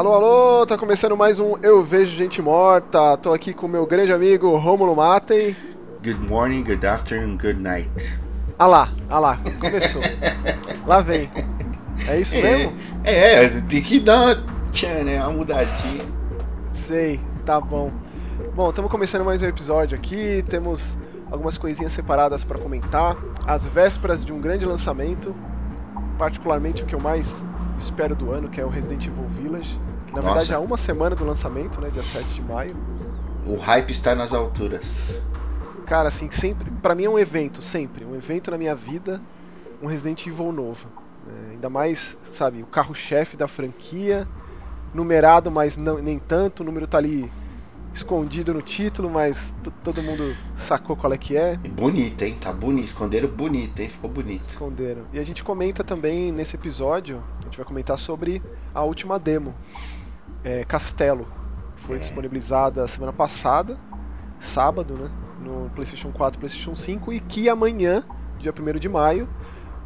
Alô, alô, tá começando mais um Eu Vejo Gente Morta. Tô aqui com meu grande amigo Rômulo Matem. Good morning, good afternoon, good night. Ah lá, ah lá, começou. lá vem. É isso é, mesmo? É, tem que dar uma, tchan, né, uma mudadinha. Sei, tá bom. Bom, estamos começando mais um episódio aqui. Temos algumas coisinhas separadas para comentar. As vésperas de um grande lançamento, particularmente o que eu mais espero do ano, que é o Resident Evil Village. Na Nossa. verdade, há uma semana do lançamento, né, dia 7 de maio. O hype está nas alturas. Cara, assim, sempre, para mim é um evento, sempre, um evento na minha vida, um Resident Evil novo. É, ainda mais, sabe, o carro-chefe da franquia, numerado, mas não, nem tanto, o número tá ali escondido no título, mas todo mundo sacou qual é que é. Bonito, hein? Tá bonito, esconderam bonito, hein? Ficou bonito. Esconderam. E a gente comenta também nesse episódio, a gente vai comentar sobre a última demo, é, Castelo. Foi É. disponibilizada semana passada, sábado, né? No PlayStation 4 e PlayStation 5, e que amanhã, dia 1 de maio,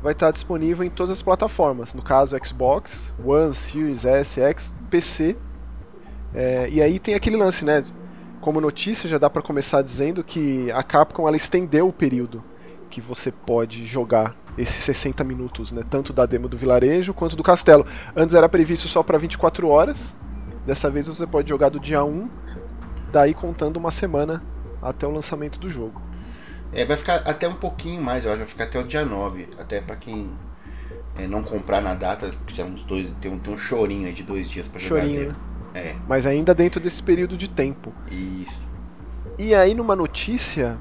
vai estar disponível em todas as plataformas. No caso, Xbox, One, Series S, X, PC. É, e aí tem aquele lance, né? Como notícia, já dá pra começar dizendo que a Capcom ela estendeu o período que você pode jogar esses 60 minutos, né? Tanto da demo do vilarejo quanto do castelo. Antes era previsto só para 24 horas. Dessa vez você pode jogar do dia 1, daí contando uma semana até o lançamento do jogo. É, vai ficar até um pouquinho mais, eu acho, vai ficar até o dia 9. Até pra quem é, não comprar na data, que são uns dois, tem um, tem um chorinho aí de dois dias pra jogar Chorinho, né? É, Mas ainda dentro desse período de tempo. isso. E aí numa notícia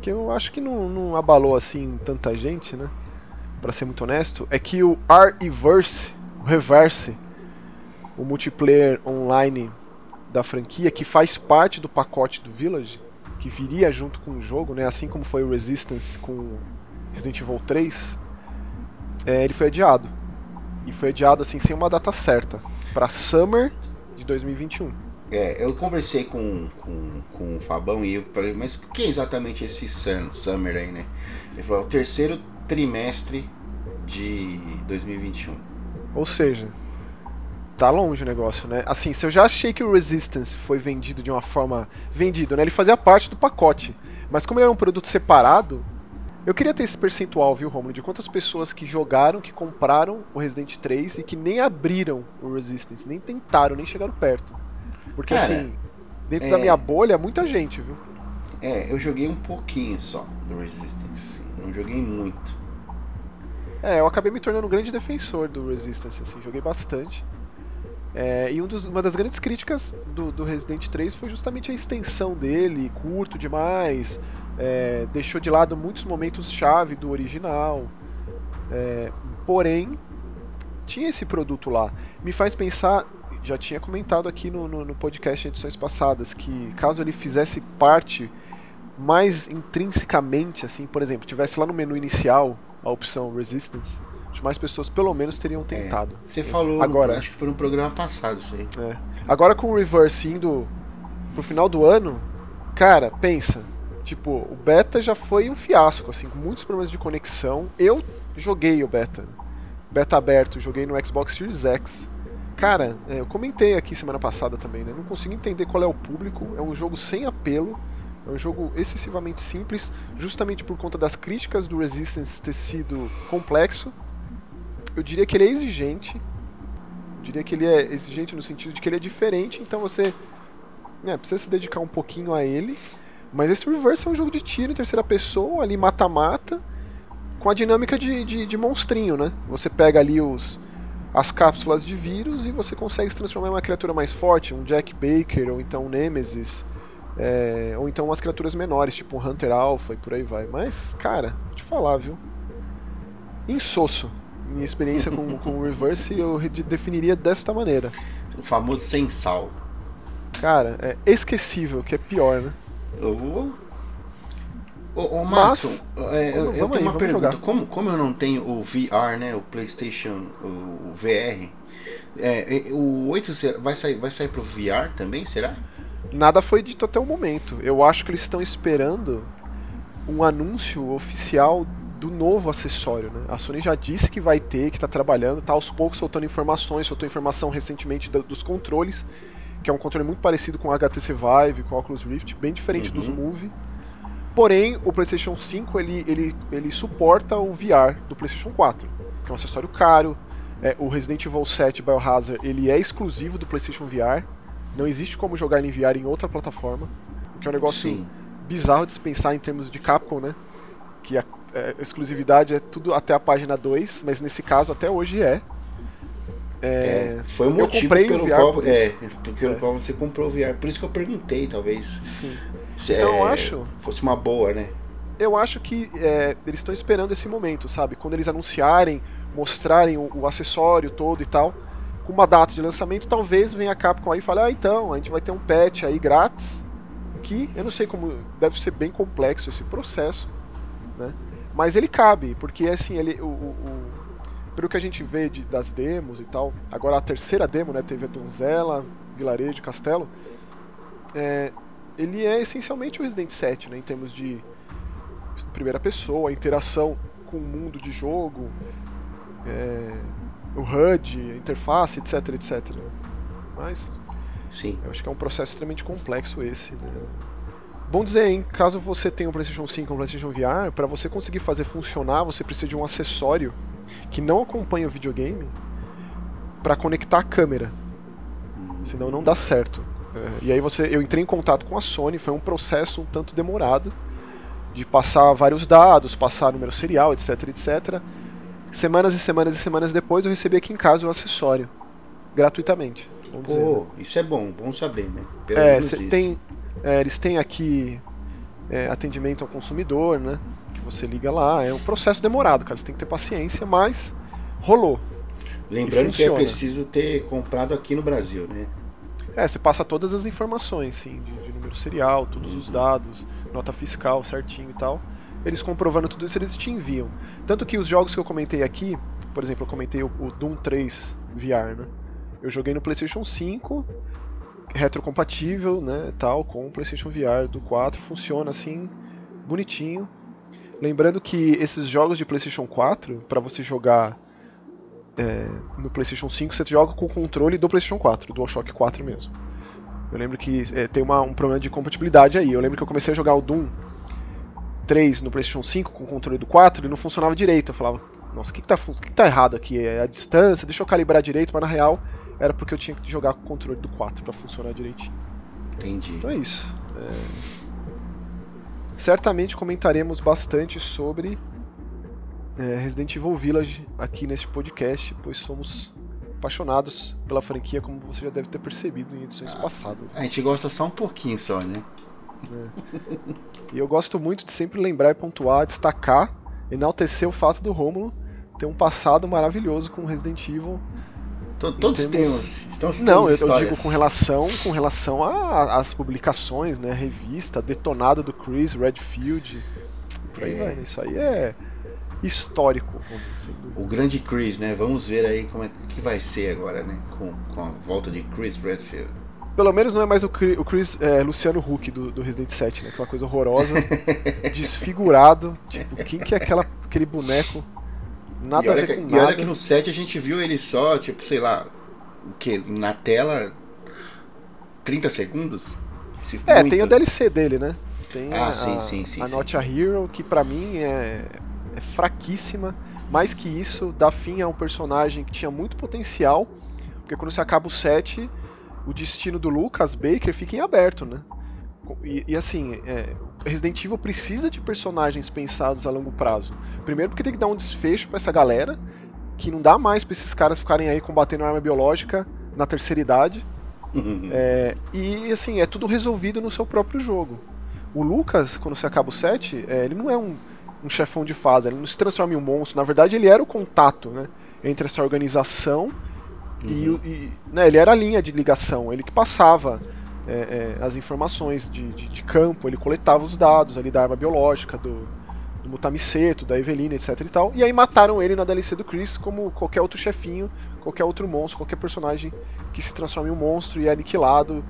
que eu acho que não, não abalou assim tanta gente, né? Pra ser muito honesto, é que o R-Reverse, o Reverse, o multiplayer online da franquia, que faz parte do pacote do Village, que viria junto com o jogo, né? Assim como foi o Resistance com Resident Evil 3, é, ele foi adiado. E foi adiado assim sem uma data certa, Pra Summer de 2021. É, eu conversei com, com, com o Fabão e eu falei, mas o que é exatamente esse sun, Summer aí, né? Ele falou, é o terceiro trimestre de 2021. Ou seja, tá longe o negócio, né? Assim, se eu já achei que o Resistance foi vendido de uma forma. Vendido, né? Ele fazia parte do pacote. Mas como ele era um produto separado, eu queria ter esse percentual, viu, Romulo, de quantas pessoas que jogaram, que compraram o Resident 3 e que nem abriram o Resistance, nem tentaram, nem chegaram perto. Porque Cara, assim, dentro é- da minha bolha, muita gente, viu? É, eu joguei um pouquinho só do Resistance, assim, não joguei muito. É, eu acabei me tornando um grande defensor do Resistance, assim, joguei bastante. É, e um dos- uma das grandes críticas do, do Resident 3 foi justamente a extensão dele, curto demais, é, deixou de lado muitos momentos-chave do original. É, porém, tinha esse produto lá. Me faz pensar, já tinha comentado aqui no, no, no podcast em edições passadas, que caso ele fizesse parte mais intrinsecamente, assim, por exemplo, tivesse lá no menu inicial a opção Resistance, que mais pessoas pelo menos teriam tentado. Você falou, Agora- acho que foi no programa passado isso aí. É. Agora com o Reverse indo pro final do ano, cara, pensa. Tipo, o beta já foi um fiasco, assim, com muitos problemas de conexão. Eu joguei o beta. Beta aberto, joguei no Xbox Series X. Cara, é, eu comentei aqui semana passada também, né? Não consigo entender qual é o público. É um jogo sem apelo. É um jogo excessivamente simples, justamente por conta das críticas do Resistance ter sido complexo. Eu diria que ele é exigente, eu diria que ele é exigente no sentido de que ele é diferente, então você né, precisa se dedicar um pouquinho a ele. Mas esse Reverse é um jogo de tiro em terceira pessoa, ali mata-mata, com a dinâmica de, de, de monstrinho, né? Você pega ali os, as cápsulas de vírus e você consegue se transformar em uma criatura mais forte, um Jack Baker, ou então um Nemesis, é, ou então umas criaturas menores, tipo um Hunter Alpha e por aí vai. Mas, cara, vou te falar, viu? Insosso. Minha experiência com, com o Reverse eu definiria desta maneira. O famoso sem sal. Cara, é esquecível, que é pior, né? Ô, ô, Maxon, é, eu, eu aí, tenho uma vamos pergunta. jogar. Como, como eu não tenho o VR, né? O PlayStation, o, o VR, é, é, o 8 será- vai sair, vai sair pro VR também, será? Nada foi dito até o momento. Eu acho que eles estão esperando um anúncio oficial do novo acessório, né? A Sony já disse que vai ter, que está trabalhando, tá aos poucos soltando informações, soltou informação recentemente do, dos controles, que é um controle muito parecido com o HTC Vive, com o Oculus Rift, bem diferente uhum. dos Move. Porém, o PlayStation 5 ele, ele, ele suporta o VR do PlayStation 4, que é um acessório caro. É, o Resident Evil 7 Biohazard ele é exclusivo do PlayStation VR. Não existe como jogar ele em VR em outra plataforma, o que é um negócio Sim. bizarro de se pensar em termos de Capcom, né? Que a, é, exclusividade é tudo até a página 2, mas nesse caso até hoje é. É, é, foi o motivo pelo qual, é, porque é. qual você comprou o VR. Por isso que eu perguntei, talvez. Sim. Se então, eu acho. Fosse uma boa, né? Eu acho que é, eles estão esperando esse momento, sabe? Quando eles anunciarem, mostrarem o, o, acessório todo e tal, com uma data de lançamento, talvez venha a Capcom aí e fale: ah, então, a gente vai ter um patch aí grátis. Que eu não sei como. Deve ser bem complexo esse processo, né? Mas ele cabe, porque assim, ele, o, o, pelo que a gente vê de, das demos e tal, agora a terceira demo, né, teve a Donzela, Vilarejo, Castelo, é, ele é essencialmente o Resident 7, né, em termos de primeira pessoa, a interação com o mundo de jogo, é, o HUD, a interface, etc, etc. Mas, Sim. eu acho que é um processo extremamente complexo esse, né? Bom dizer, hein, caso você tenha um PlayStation 5 ou um PlayStation VR, para você conseguir fazer funcionar, você precisa de um acessório que não acompanha o videogame para conectar a câmera. Senão não dá certo. É, e aí você, eu entrei em contato com a Sony, foi um processo um tanto demorado de passar vários dados, passar número serial, etc, etc. Semanas e semanas e semanas depois eu recebi aqui em casa o acessório gratuitamente. Pô, dizer, né? isso é bom, bom saber, né? Pelo é, tem, é, eles têm aqui é, atendimento ao consumidor, né? você liga lá. É um processo demorado, cara. Você tem que ter paciência, mas rolou. Lembrando que é preciso ter comprado aqui no Brasil, né? É, você passa todas as informações, sim, de, de número serial, todos os dados, nota fiscal certinho e tal. Eles comprovando tudo isso, eles te enviam. Tanto que os jogos que eu comentei aqui, por exemplo, eu comentei o, o Doom 3 VR, né? Eu joguei no PlayStation 5, retrocompatível, né, tal, com o PlayStation VR do 4, funciona assim, bonitinho, Lembrando que esses jogos de PlayStation 4, para você jogar é, no PlayStation 5, você joga com o controle do PlayStation 4, do DualShock 4 mesmo. Eu lembro que é, tem uma, um problema de compatibilidade aí. Eu lembro que eu comecei a jogar o Doom 3 no PlayStation 5 com o controle do 4 e não funcionava direito. Eu falava, nossa, o que, que, tá, que, que tá errado aqui? É a distância, deixa eu calibrar direito, mas na real era porque eu tinha que jogar com o controle do 4 para funcionar direitinho. Entendi. Então é isso. É certamente comentaremos bastante sobre é, Resident Evil Village aqui neste podcast, pois somos apaixonados pela franquia, como você já deve ter percebido em edições ah, passadas. A gente gosta só um pouquinho só, né? É. E eu gosto muito de sempre lembrar e pontuar, destacar, enaltecer o fato do Rômulo ter um passado maravilhoso com Resident Evil Todos temos. Estamos, não, eu, eu, digo com relação com relação às publicações, né? Revista, detonada do Chris, Redfield. Por aí é. vai, né? Isso aí é histórico. O grande Chris, né? Vamos ver aí como é que vai ser agora, né? Com, com a volta de Chris Redfield. Pelo menos não é mais o Chris, o Chris é, Luciano Huck do, do, Resident 7, né? Aquela coisa horrorosa, desfigurado. Tipo, quem que é aquela, aquele boneco Nada e olha, que, e olha que no set a gente viu ele só, tipo, sei lá, o que? Na tela 30 segundos? é, muito. tem o DLC dele, né? Tem ah, a, sim, sim, sim, a sim. Not a Hero, que pra mim é, é fraquíssima. Mais que isso, dá fim a um personagem que tinha muito potencial, porque quando você acaba o set, o destino do Lucas Baker fica em aberto, né? E, e assim, é, Resident Evil precisa de personagens pensados a longo prazo. Primeiro porque tem que dar um desfecho para essa galera, que não dá mais pra esses caras ficarem aí combatendo arma biológica na terceira idade. é, e assim, é tudo resolvido no seu próprio jogo. O Lucas, quando você acaba o set, é, ele não é um, um chefão de fase, ele não se transforma em um monstro. Na verdade, ele era o contato né, entre essa organização uhum. e, e né, ele era a linha de ligação, ele que passava é, é, as informações de, de, de, campo, ele coletava os dados ali da arma biológica, do, do Mutamiceto, da Evelina, etc e tal. E aí mataram ele na DLC do Chris como qualquer outro chefinho, qualquer outro monstro, qualquer personagem que se transforma em um monstro e é aniquilado.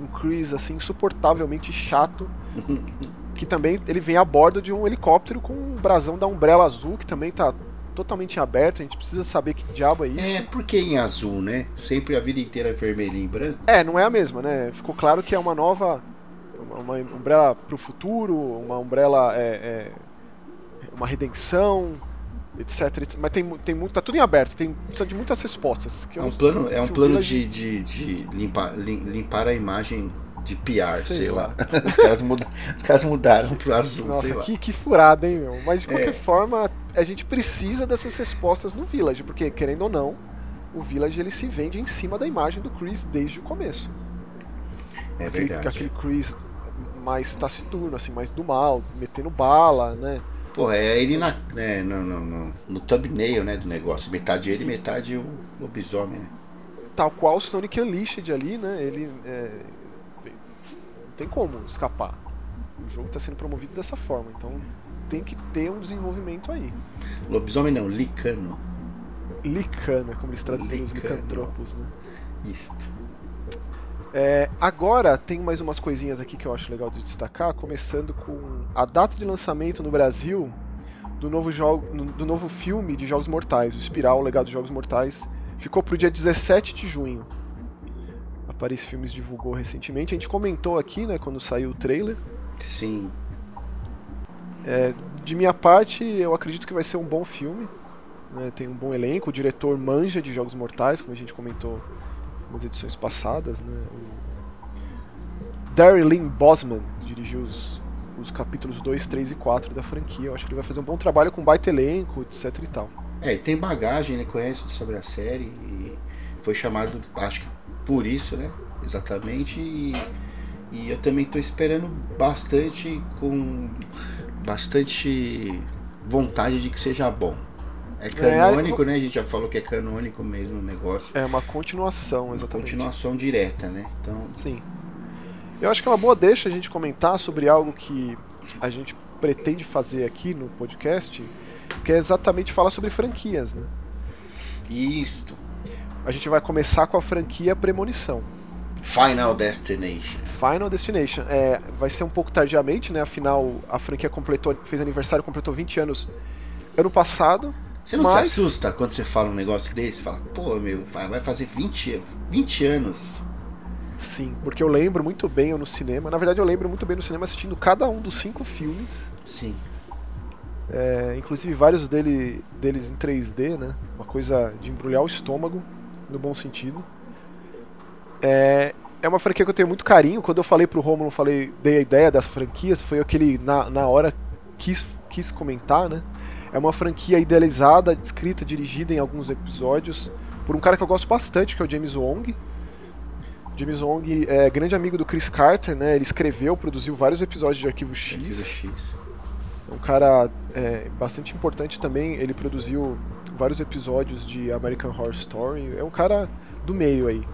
Um Chris assim insuportavelmente chato. que também ele vem a bordo de um helicóptero com um brasão da Umbrella Azul, que também tá totalmente aberto, a gente precisa saber que diabo é isso. É, por que em azul, né? Sempre a vida inteira é vermelhinho e branco. É, não é a mesma, né? Ficou claro que é uma nova. Uma, Umbrella pro futuro, uma Umbrella é, é uma redenção, etc, etc. Mas tem, tem muito. tá tudo em aberto, tem, precisa de muitas respostas. é um plano, é um plano de, de, de limpar, limpar a imagem de PR, sei, sei lá. lá. Os, caras muda, os caras mudaram pro azul, Nossa, sei lá. Que, que furada, hein, meu? Mas de qualquer é. forma, a gente precisa dessas respostas no Village, porque, querendo ou não, o Village ele se vende em cima da imagem do Chris desde o começo. É aquele, verdade. Aquele Chris mais taciturno, assim, mais do mal, metendo bala, né? Pô, é ele na, né, no, no, no, no thumbnail né, do negócio. Metade ele, metade o lobisomem, né? Tal qual o Sonic Unleashed ali, né? Ele é, tem como escapar. O jogo está sendo promovido dessa forma, então tem que ter um desenvolvimento aí. Lobisomem não, licano. Licano, é como eles traduzem os licantropos, né? Isto. É, agora tem mais umas coisinhas aqui que eu acho legal de destacar, começando com a data de lançamento no Brasil do novo, jogo, do novo filme de Jogos Mortais, o Espiral, o Legado dos Jogos Mortais, ficou pro dia 17 de junho. Paris Filmes divulgou recentemente. A gente comentou aqui, né, quando saiu o trailer. Sim. É, de minha parte, eu acredito que vai ser um bom filme. Né, tem um bom elenco. O diretor manja de Jogos Mortais, como a gente comentou nas edições passadas. Né, o Darry Bosman dirigiu os, os capítulos 2, 3 e 4 da franquia. Eu acho que ele vai fazer um bom trabalho com um baita elenco, etc e tal. É, tem bagagem, né? Conhece sobre a série e foi chamado, acho que por isso, né? Exatamente. E, e eu também estou esperando bastante, com bastante vontade de que seja bom. É, é canônico, é, né? A gente já falou que é canônico mesmo o negócio. É uma continuação, exatamente. Uma continuação direta, né? Então. Sim. Eu acho que é uma boa deixa a gente comentar sobre algo que a gente pretende fazer aqui no podcast, que é exatamente falar sobre franquias, né? Isto a gente vai começar com a franquia Premonição. Final Destination. Final Destination. É, vai ser um pouco tardiamente, né? Afinal, a franquia completou, fez aniversário, completou 20 anos ano passado. Você não mas... se assusta quando você fala um negócio desse? Fala, pô, meu, vai fazer 20, 20 anos. Sim, porque eu lembro muito bem eu no cinema. Na verdade, eu lembro muito bem no cinema assistindo cada um dos cinco filmes. Sim. É, inclusive vários dele, deles em 3D, né? Uma coisa de embrulhar o estômago no bom sentido. É, é uma franquia que eu tenho muito carinho. Quando eu falei pro Romulo, falei, dei a ideia das franquias, foi o que ele na, na hora quis, quis comentar, né? É uma franquia idealizada, escrita, dirigida em alguns episódios por um cara que eu gosto bastante, que é o James Wong. James Wong é grande amigo do Chris Carter, né? Ele escreveu, produziu vários episódios de Arquivo X. Arquivo X. É um cara é, bastante importante também. Ele produziu vários episódios de American Horror Story. É um cara do meio aí.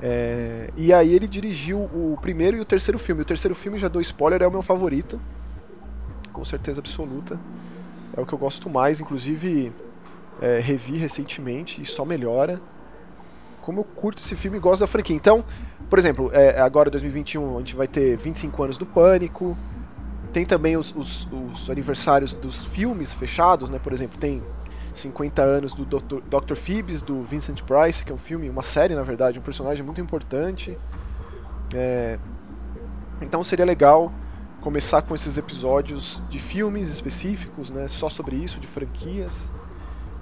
É, e aí ele dirigiu o primeiro e o terceiro filme. O terceiro filme, já dou spoiler, é o meu favorito. Com certeza absoluta. É o que eu gosto mais, inclusive é, revi recentemente e só melhora. Como eu curto esse filme e gosto da franquia. Então, por exemplo, é, agora 2021 a gente vai ter 25 anos do Pânico. Tem também os, os, os aniversários dos filmes fechados, né? Por exemplo, tem 50 anos do Dr. Dr. Phoebs, do Vincent Price, que é um filme, uma série na verdade, um personagem muito importante. É... Então seria legal começar com esses episódios de filmes específicos, né, só sobre isso, de franquias.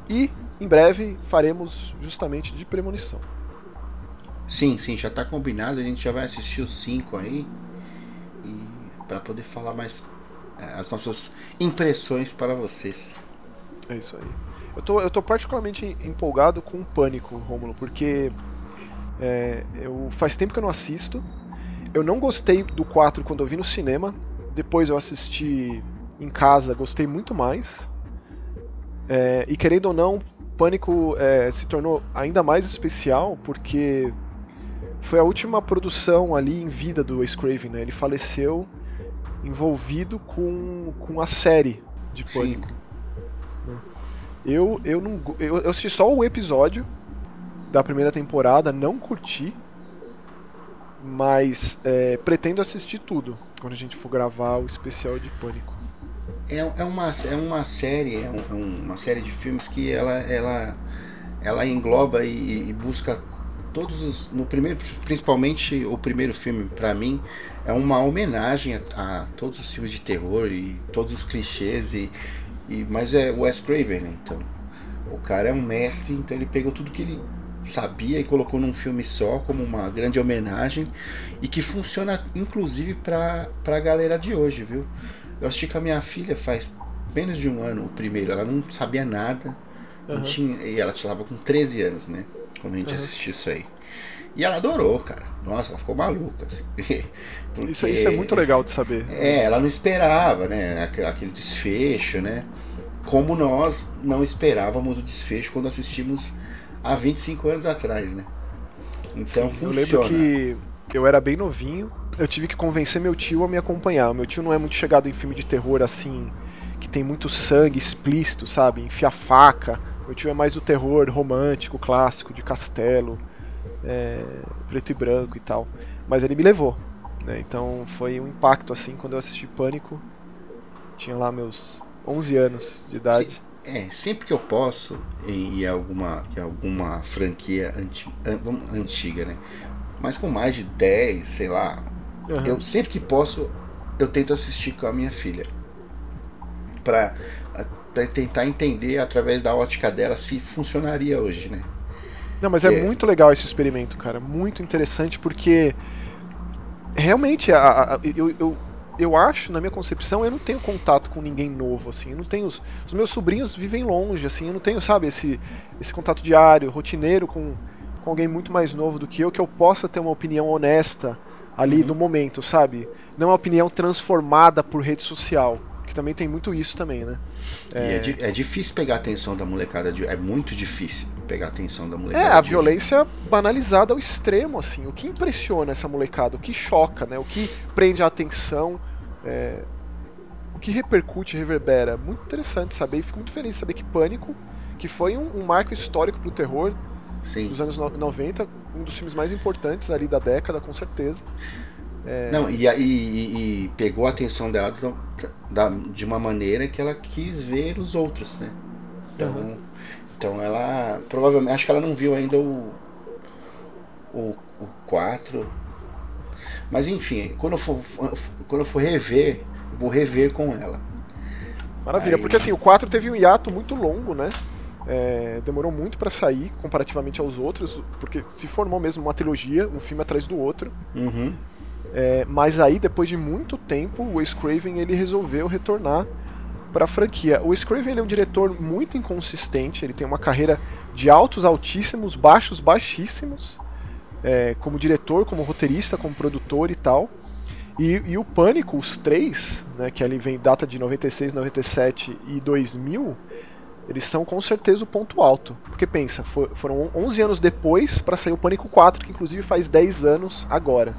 E em breve faremos justamente de premonição. Sim, sim, já está combinado, a gente já vai assistir os cinco aí. E para poder falar mais é, as nossas impressões para vocês. É isso aí. Eu tô, eu tô particularmente empolgado com o Pânico, Rômulo, porque é, eu, faz tempo que eu não assisto. Eu não gostei do 4 quando eu vi no cinema. Depois eu assisti em casa, gostei muito mais. É, e querendo ou não, Pânico é, se tornou ainda mais especial porque foi a última produção ali em vida do Wes Craven. Né? Ele faleceu envolvido com, com a série de Pânico. Sim. Eu, eu não. Eu, eu assisti só um episódio da primeira temporada, não curti. Mas é, pretendo assistir tudo. quando a gente for gravar o especial de Pânico. É, é, uma, é uma série, é um, uma série de filmes que ela, ela, ela engloba e, e busca todos os. No primeiro, principalmente o primeiro filme, para mim, é uma homenagem a, a, todos os filmes de terror e todos os clichês. E, e, mas é o Wes Craven, né? Então, o cara é um mestre, então ele pegou tudo que ele sabia e colocou num filme só como uma grande homenagem e que funciona inclusive para a galera de hoje, viu? Eu assisti com a minha filha faz menos de um ano o primeiro, ela não sabia nada, uhum. não tinha, e ela estava com 13 anos, né? Quando a gente uhum. assistiu isso aí. E ela adorou, cara. Nossa, ela ficou maluca. Assim. Porque, isso, isso é muito legal de saber. É, ela não esperava, né? Aquele desfecho, né? Como nós não esperávamos o desfecho quando assistimos há 25 anos atrás, né? Então Sim, funciona. Eu lembro que eu era bem novinho, eu tive que convencer meu tio a me acompanhar. Meu tio não é muito chegado em filme de terror assim, que tem muito sangue explícito, sabe? Enfia faca. Meu tio é mais do terror romântico, clássico, de castelo, é, preto e branco e tal. Mas ele me levou. Né? Então foi um impacto assim quando eu assisti Pânico. Tinha lá meus 11 anos de idade. É, sempre que eu posso, em, em alguma, em alguma franquia anti, antiga, né? Mas com mais de 10, sei lá, uhum. eu sempre que posso, eu tento assistir com a minha filha. Pra, pra, tentar entender através da ótica dela se funcionaria hoje, né? Não, mas é, é muito legal esse experimento, cara. Muito interessante porque realmente a, a, eu, eu eu acho, na minha concepção, eu não tenho contato com ninguém novo, assim. Eu não tenho. Os, os meus sobrinhos vivem longe, assim. Eu não tenho, sabe, esse, esse contato diário, rotineiro com, com alguém muito mais novo do que eu, que eu possa ter uma opinião honesta ali uhum. no momento, sabe? Não uma opinião transformada por rede social. Que também tem muito isso também, né? É... é, é difícil pegar a atenção da molecada. De, é muito difícil pegar a atenção da molecada. É, a violência hoje. banalizada ao extremo, assim. O que impressiona essa molecada, o que choca, né? O que prende a atenção, é... o que repercute, reverbera. Muito interessante saber e fico muito feliz de saber que Pânico, que foi um, um marco histórico pro terror Sim. dos anos 90, um dos filmes mais importantes ali da década, com certeza. É... Não, e, e, e, pegou a atenção dela de uma maneira que ela quis ver os outros, né? Então, uhum. Então ela provavelmente acho que ela não viu ainda o o, o 4. Mas enfim, quando eu for quando eu for rever, vou rever com ela. Maravilha, Aí... porque assim, o 4 teve um hiato muito longo, né? É, demorou muito para sair comparativamente aos outros, porque se formou mesmo uma trilogia, um filme atrás do outro. Uhum. É, mas aí, depois de muito tempo, o Wes Craven ele resolveu retornar para a franquia. O Wes Craven é um diretor muito inconsistente, ele tem uma carreira de altos altíssimos, baixos baixíssimos, é, como diretor, como roteirista, como produtor e tal. E, e, o Pânico, os três, né, que ali vem data de 96, 97 e 2000, eles são com certeza o ponto alto. Porque pensa, for, foram 11 anos depois para sair o Pânico 4, que inclusive faz 10 anos agora.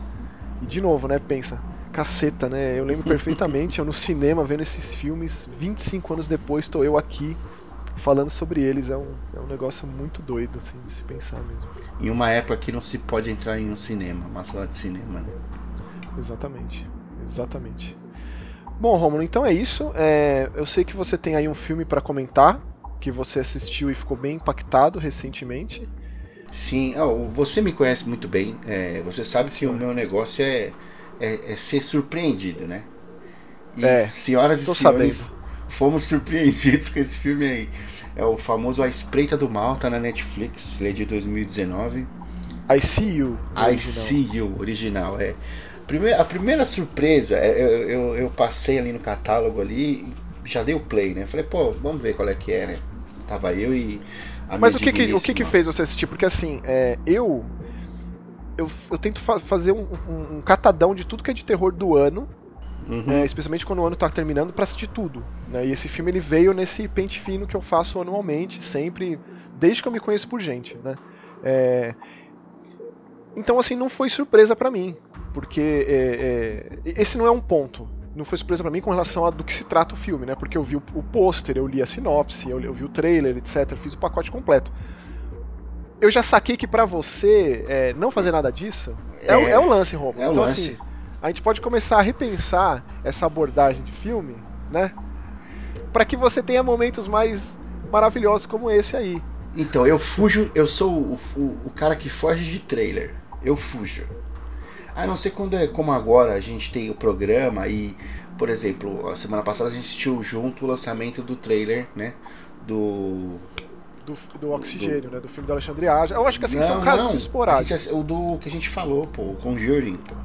E de novo, né, pensa, caceta, né? Eu lembro perfeitamente, eu no cinema vendo esses filmes, 25 anos depois estou eu aqui falando sobre eles. É um, é um negócio muito doido, assim, de se pensar mesmo. Em uma época que não se pode entrar em um cinema, uma sala de cinema, né? Exatamente, exatamente. Bom, Romulo, então é isso. É, eu sei que você tem aí um filme para comentar, que você assistiu e ficou bem impactado recentemente. Sim, oh, você me conhece muito bem. É, você sabe Sim, que o meu negócio é, é, é, ser surpreendido, né? E é, senhoras e senhores, sabendo. fomos surpreendidos com esse filme aí. É o famoso A Espreita do Mal, tá na Netflix, ele é de 2019. I See You. I See You, original, é. Primeira, a primeira surpresa, é, eu, eu, eu, passei ali no catálogo ali, já dei o play, né? Falei, pô, vamos ver qual é que é, né? Tava eu e mas o que que, o que que fez você assistir? Porque assim, é, eu, eu eu tento fa fazer um, um, um, catadão de tudo que é de terror do ano, uhum. é, especialmente quando o ano tá terminando, para assistir tudo. Né? E esse filme ele veio nesse pente fino que eu faço anualmente, sempre, desde que eu me conheço por gente, né? É, então assim não foi surpresa para mim, porque é, é, esse não é um ponto não foi surpresa para mim com relação a do que se trata o filme, né? Porque eu vi o, o pôster, eu li a sinopse, eu, eu, vi o trailer, etc. Eu fiz o pacote completo. Eu já saquei que para você é, não fazer nada disso é, é, é o lance, Romulo. É então, lance. assim, a gente pode começar a repensar essa abordagem de filme, né? Para que você tenha momentos mais maravilhosos como esse aí. Então, eu fujo, eu sou o, o, o cara que foge de trailer. Eu fujo. A não ser quando é como agora, a gente tem o programa e, por exemplo, a semana passada a gente assistiu junto o lançamento do trailer, né? Do. Do, do Oxigênio, do... né? Do filme do Alexandre Aja. Eu acho que assim, não, são casos não. esporádicos. Gente, o do que a gente falou, pô, o Conjuring, pô.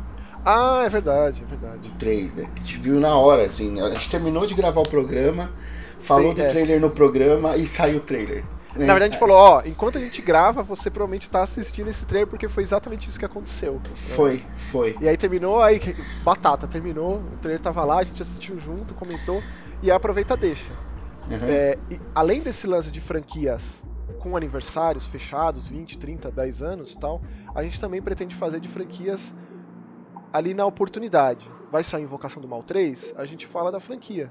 Ah, é verdade, é verdade. O 3, né? A gente viu na hora, assim. A gente terminou de gravar o programa, falou Sim, do é. trailer no programa e saiu o trailer. Na verdade, a gente falou, ó, enquanto a gente grava, você provavelmente tá assistindo esse trailer porque foi exatamente isso que aconteceu. Foi, foi. E aí terminou, aí batata, terminou, o trailer tava lá, a gente assistiu junto, comentou, e aproveita deixa. Uhum. É, além desse lance de franquias com aniversários fechados, 20, 30, 10 anos e tal, a gente também pretende fazer de franquias ali na oportunidade. Vai sair Invocação do Mal 3, a gente fala da franquia.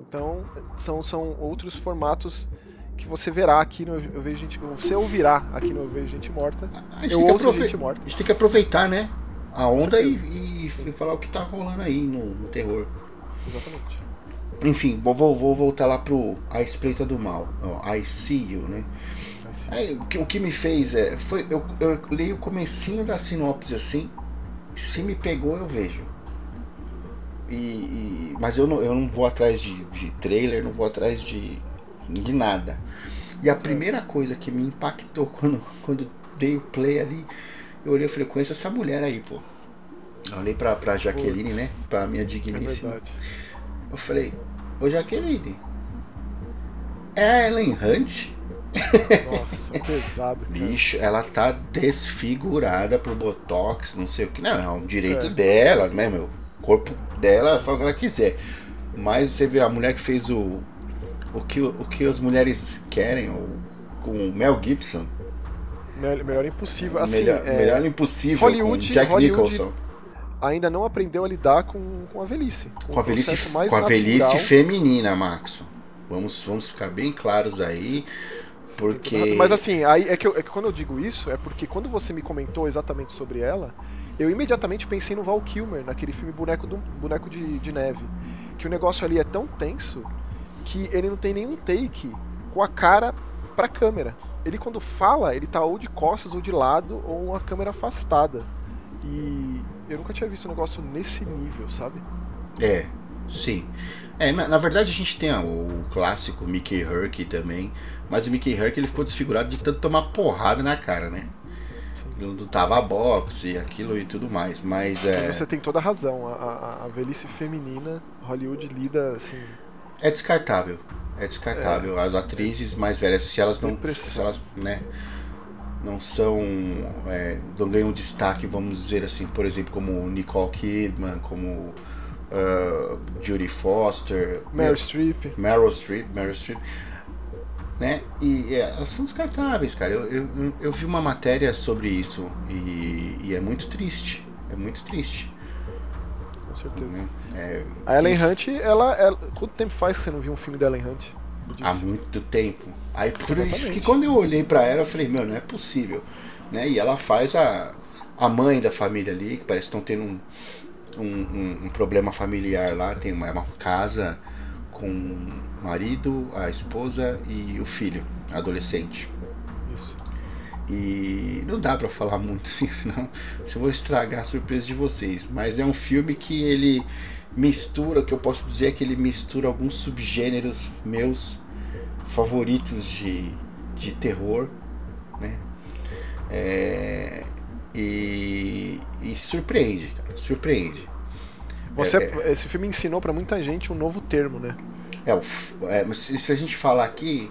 Então, são, são outros formatos que você verá aqui no Eu Vejo Gente. Você ouvirá aqui no Eu Vejo Gente Morta. eu ouço aprove... gente morta. A gente tem que aproveitar, né? A onda e, e, e, falar o que tá rolando aí no, no terror. Exatamente. Enfim, vou, vou voltar lá pro A Espreita do Mal. I See You, né? Aí, o, que, o que me fez é. Foi, eu, eu leio o comecinho da sinopse assim. Se me pegou, eu vejo. E, e, mas eu não, eu não vou atrás de, de trailer, não vou atrás de, de nada. E a primeira coisa que me impactou quando, quando dei o play ali, eu olhei e falei, conheço essa mulher aí, pô. Eu olhei pra, pra Jaqueline, Putz, né? Pra minha digníssima. É eu falei, ô Jaqueline, é a Ellen Hunt? Nossa, pesado. Cara. Bicho, ela tá desfigurada por Botox, não sei o que. Não, é um direito é. dela, né, meu? O corpo dela, ela faz o que ela quiser. Mas você vê a mulher que fez o, o que, o que as mulheres querem, ou, com o Mel Gibson. Melhor, melhor impossível. Assim, melhor, é, melhor impossível Hollywood, Jack Hollywood Nicholson. Ainda não aprendeu a lidar com, com a velhice. Com, com a velhice, com a velhice feminina, Max. Vamos, vamos ficar bem claros aí. Porque. Mas assim, aí é que, eu, é que quando eu digo isso, é porque quando você me comentou exatamente sobre ela, eu imediatamente pensei no Val Kilmer, naquele filme Boneco, do, Boneco de, de Neve. Que o negócio ali é tão tenso que ele não tem nenhum take com a cara pra câmera. Ele quando fala, ele tá ou de costas ou de lado ou uma câmera afastada. E eu nunca tinha visto um negócio nesse nível, sabe? É, sim. É, na, na verdade a gente tem ó, o clássico Mickey Herc também, mas o Mickey Herc ele ficou desfigurado de tanto tomar porrada na cara, né? Ele lutava boxe, aquilo e tudo mais, mas é... Você tem toda a razão, a, a, a velhice feminina, Hollywood lida assim é descartável. É descartável. É. As atrizes mais velhas, se elas não. Se elas, né, não são. É, não ganham destaque, vamos dizer assim, por exemplo, como Nicole Kidman, como uh, Judy Foster. Meryl Streep. Meryl Streep, Meryl Streep. Né? E é, elas são descartáveis, cara. Eu, eu, eu, vi uma matéria sobre isso e, e é muito triste. É muito triste. Com certeza. Né? É, a Ellen. Hunt, ela, ela, Quanto tempo faz que você não viu um filme da Ellen Hunt? Há muito tempo. Aí por Exatamente. isso que quando eu olhei para ela, eu falei, meu, não é possível. Né? E ela faz a, a mãe da família ali, que parece que estão tendo um, um, um, problema familiar lá, tem uma, uma casa com o marido, a esposa e o filho, adolescente. E não dá para falar muito assim, senão eu vou estragar a surpresa de vocês. Mas é um filme que ele mistura, o que eu posso dizer é que ele mistura alguns subgêneros meus favoritos de, de terror, né? É, e, e surpreende, cara, surpreende. Você, é, esse filme ensinou para muita gente um novo termo, né? É, é mas se, se a gente falar aqui.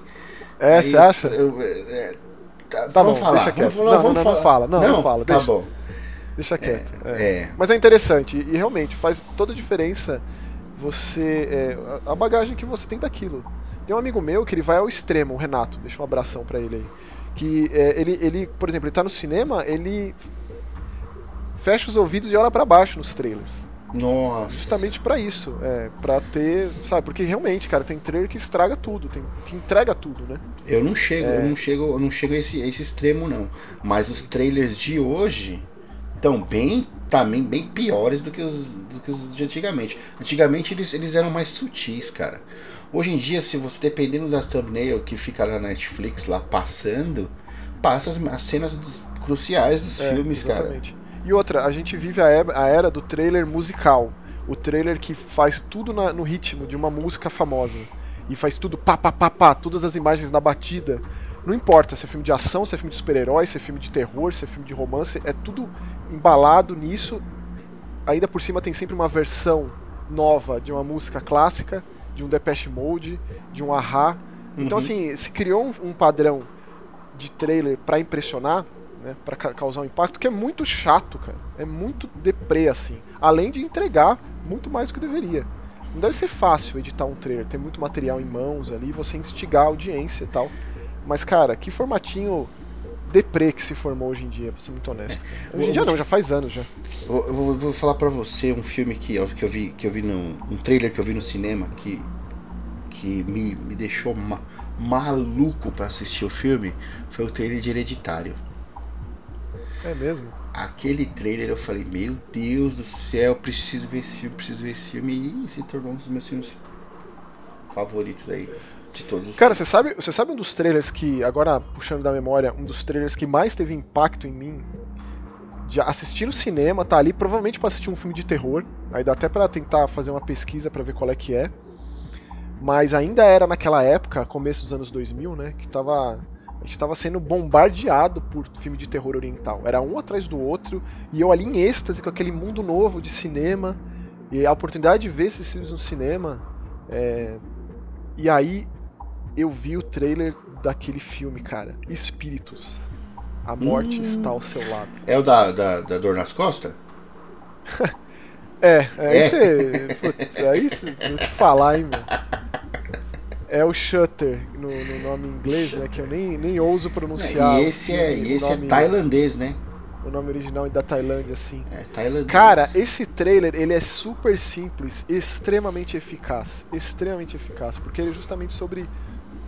É, você acha? Eu, é, tá, tá vamos bom, falar. Vamos, não, vamos não, falar. não fala. Não, não, não fala. Tá deixa. bom. Deixa quieto. É, é. Mas é interessante e, realmente faz toda a diferença você é, a bagagem que você tem daquilo. Tem um amigo meu que ele vai ao extremo, o Renato, deixa um abração para ele aí. Que é, ele, ele, por exemplo, ele tá no cinema, ele fecha os ouvidos e olha para baixo nos trailers. Nossa. Justamente para isso, é, para ter, sabe, porque realmente, cara, tem trailer que estraga tudo, tem que entrega tudo, né? Eu não chego, é... eu não chego, eu não chego a esse, a esse extremo não, mas os trailers de hoje estão bem pra mim, bem piores do que os, do que os de antigamente. Antigamente eles, eles eram mais sutis, cara. Hoje em dia, se você, dependendo da thumbnail que fica lá na Netflix, lá passando, passa as, as cenas dos, cruciais dos é, filmes, exatamente. cara. E outra, a gente vive a era, a era do trailer musical. O trailer que faz tudo na, no ritmo de uma música famosa. E faz tudo pá, pá, pá, pá, todas as imagens na batida. Não importa se é filme de ação, se é filme de super-herói, se é filme de terror, se é filme de romance, é tudo embalado nisso. Ainda por cima tem sempre uma versão nova de uma música clássica, de um Depeche Mode, de um Ahá. Então, uhum. assim, se criou um, um padrão de trailer para impressionar né, para ca causar um impacto, que é muito chato, cara. É muito deprê, assim. Além de entregar muito mais do que deveria. Não deve ser fácil editar um trailer, ter muito material em mãos ali, você instigar a audiência e tal. Mas, cara, que formatinho deprê que se formou hoje em dia, pra ser muito honesto. É. Hoje em dia não, já faz anos já. Eu vou, vou falar pra você um filme que, que eu vi, que eu vi num, um trailer que eu vi no cinema que, que me, me deixou ma, maluco pra assistir o filme. Foi o trailer de Hereditário. É mesmo? Aquele trailer eu falei, meu Deus do céu, preciso ver esse filme, preciso ver esse filme. E se tornou um dos meus filmes favoritos aí. De todos os Cara, você sabe, você sabe um dos trailers que, agora puxando da memória, um dos trailers que mais teve impacto em mim? De assistir no cinema, tá ali provavelmente para assistir um filme de terror. Aí dá até para tentar fazer uma pesquisa para ver qual é que é. Mas ainda era naquela época, começo dos anos 2000, né? Que tava a gente estava sendo bombardeado por filme de terror oriental. Era um atrás do outro, e eu ali em êxtase com aquele mundo novo de cinema, e a oportunidade de ver esses filmes no cinema. É... E aí eu vi o trailer daquele filme, cara. Espíritos. A morte hum... está ao seu lado. É o da, da, da dor nas costas? é, aí é. você. Putz, aí vou te falar, hein, meu. É o Shutter no, no nome inglês, né? Que eu nem, nem ouso pronunciar. E esse é, e esse é tailandês, né? O nome original é da Tailândia, assim. É, tailandês. Cara, esse trailer, ele é super simples, extremamente eficaz. Extremamente eficaz, porque ele é justamente sobre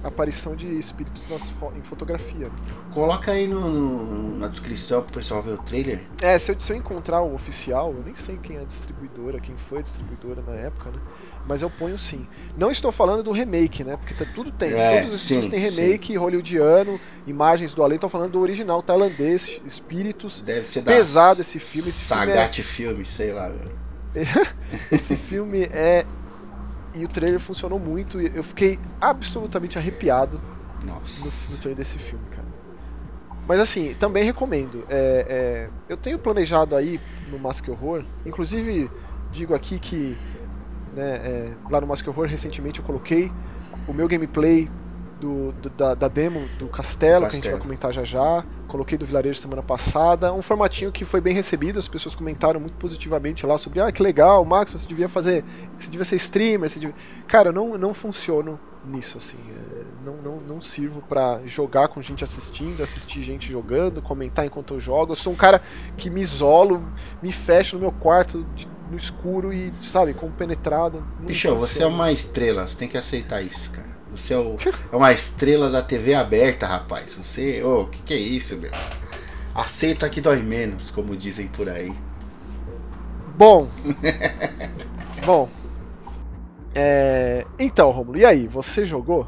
aparição de espíritos nas, em fotografia. Coloca aí no, no, na descrição pro pessoal ver o trailer. É, se eu, se eu encontrar o oficial, eu nem sei quem é a distribuidora, quem foi a distribuidora na época, né? mas eu ponho sim. Não estou falando do remake, né? Porque tá, tudo tem. É, todos os filmes têm remake, sim. hollywoodiano, imagens do além. Estou falando do original tailandês, Espíritos. Deve ser pesado esse filme. Esse Sagat filme, é... filme, sei lá. esse filme é. E o trailer funcionou muito. E eu fiquei absolutamente arrepiado Nossa. No, no trailer desse filme, cara. Mas assim, também recomendo. É, é, eu tenho planejado aí no Mask Horror, inclusive digo aqui que né, é, lá no Mask Horror recentemente eu coloquei o meu gameplay do, do da, da, demo do Castelo, Castelo, que a gente vai comentar já já. Coloquei do Vilarejo semana passada. Um formatinho que foi bem recebido, as pessoas comentaram muito positivamente lá sobre, ah, que legal, Max, você devia fazer. Você devia ser streamer, você devia... Cara, eu não, não funciono nisso, assim. É, não, não, não sirvo para jogar com gente assistindo, assistir gente jogando, comentar enquanto eu jogo. Eu sou um cara que me isolo, me fecho no meu quarto de no escuro e, sabe, compenetrado. Bicho, você é uma estrela, você tem que aceitar isso, cara. Você é, o, é uma estrela da TV aberta, rapaz. Você, ô, oh, que que é isso, meu? Aceita que dói menos, como dizem por aí. Bom. Bom. É... Então, Romulo, e aí? Você jogou?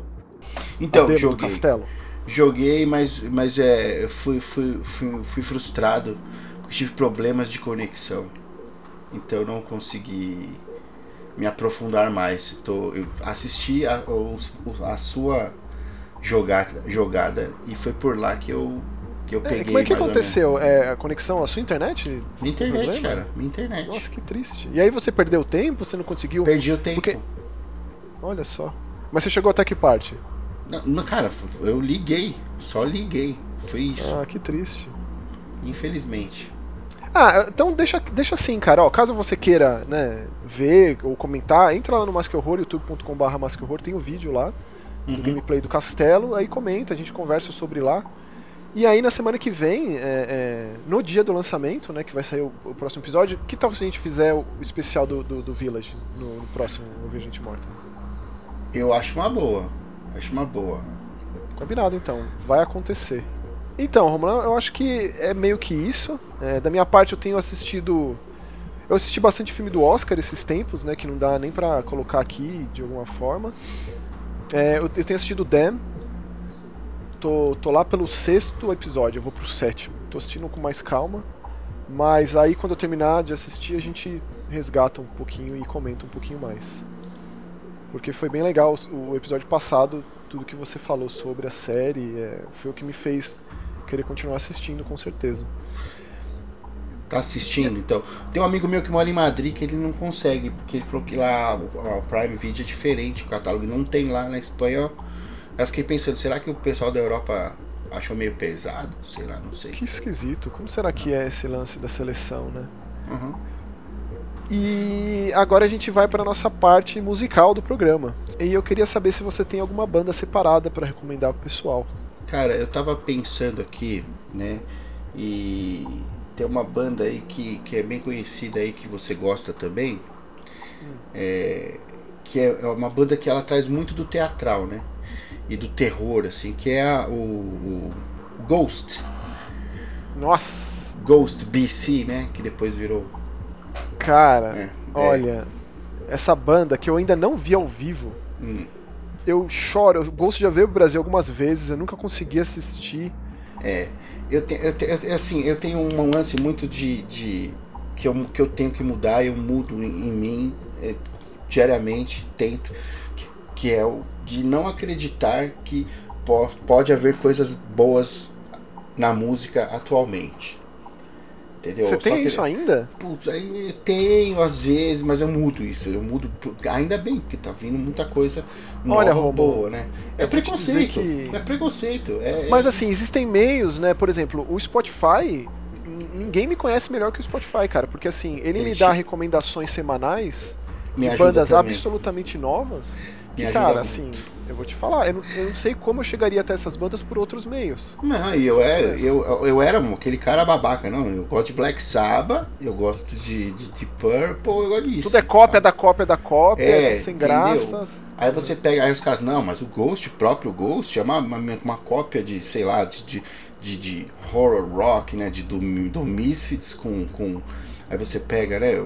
Então, joguei. Castelo? Joguei, mas, mas é, fui, fui, fui, fui frustrado porque tive problemas de conexão então eu não consegui me aprofundar mais. Tô, eu assisti a, a sua jogada, jogada e foi por lá que eu que eu é, peguei. Como é que aconteceu? É a conexão, a sua internet? Minha internet, cara. Minha internet. Nossa, que triste. E aí você perdeu tempo? Você não conseguiu? Perdi o tempo. Porque... Olha só. Mas você chegou até que parte? Não, cara, eu liguei. Só liguei. Foi isso. Ah, que triste. Infelizmente. Ah, então deixa, deixa assim, cara. Ó, caso você queira né, ver ou comentar, entra lá no Mask Horror, youtube.com.br Mask Horror, tem o um vídeo lá uhum. do gameplay do Castelo, aí comenta, a gente conversa sobre lá. E aí na semana que vem, é, é, no dia do lançamento, né, que vai sair o, o, próximo episódio, que tal se a gente fizer o especial do, do, do Village no, no próximo Ouvir Gente Morta? Eu acho uma boa. Acho uma boa. Combinado então, vai acontecer. Então, Romulo, eu acho que é meio que isso. É, da minha parte, eu tenho assistido. Eu assisti bastante filme do Oscar esses tempos, né? Que não dá nem pra colocar aqui de alguma forma. É, eu, eu, tenho assistido Damn. Tô, tô lá pelo sexto episódio, eu vou pro sétimo. Tô assistindo com mais calma. Mas aí quando eu terminar de assistir, a gente resgata um pouquinho e comenta um pouquinho mais. Porque foi bem legal o episódio passado, tudo que você falou sobre a série, é, foi o que me fez querer continuar assistindo, com certeza. Tá assistindo, então. Tem um amigo meu que mora em Madrid que ele não consegue, porque ele falou que lá o Prime Video é diferente, o catálogo não tem lá na Espanha. Eu fiquei pensando, será que o pessoal da Europa achou meio pesado? Sei lá, não sei. Que esquisito. Como será que é esse lance da seleção, né? Uhum. E agora a gente vai para nossa parte musical do programa. E eu queria saber se você tem alguma banda separada para recomendar pro pessoal. Cara, eu tava pensando aqui, né? E tem uma banda aí que, que é bem conhecida aí que você gosta também. Hum. É, que é, é uma banda que ela traz muito do teatral, né? E do terror, assim, que é a, o, o Ghost. Nossa! Ghost BC, né? Que depois virou. Cara, é, é. olha, essa banda que eu ainda não vi ao vivo. Hum eu choro. Eu gosto de ver o Brasil algumas vezes, eu nunca consegui assistir. É, eu tenho, eu tenho assim, eu tenho um lance muito de, de que, eu, que eu tenho que mudar, eu mudo em, em mim é, diariamente, tento, que, que, é o de não acreditar que po, pode haver coisas boas na música atualmente. Entendeu? Você tem isso ainda? Putz, aí tenho às vezes, mas eu mudo isso. Eu mudo. Ainda bem, porque tá vindo muita coisa nova, Olha, Robo, boa, né? É preconceito. Que... É preconceito. É, mas assim, existem meios, né? Por exemplo, o Spotify. Ninguém me conhece melhor que o Spotify, cara. Porque assim, ele, ele me dá recomendações semanais me de bandas também. absolutamente novas. Que, cara, assim, eu vou te falar, eu não, eu não, sei como eu chegaria até essas bandas por outros meios. Não, e eu, é, eu, eu era aquele cara babaca, não. Eu gosto de Black Sabbath, eu gosto de, de, de Purple, eu gosto disso. Tudo é cópia da cópia da cópia, é, sem entendeu? graças. Aí você pega, aí os caras, não, mas o Ghost, o próprio Ghost, é uma, uma, uma cópia de, sei lá, de, de, de, de horror rock, né? De, do, do Misfits com, com. Aí você pega, né?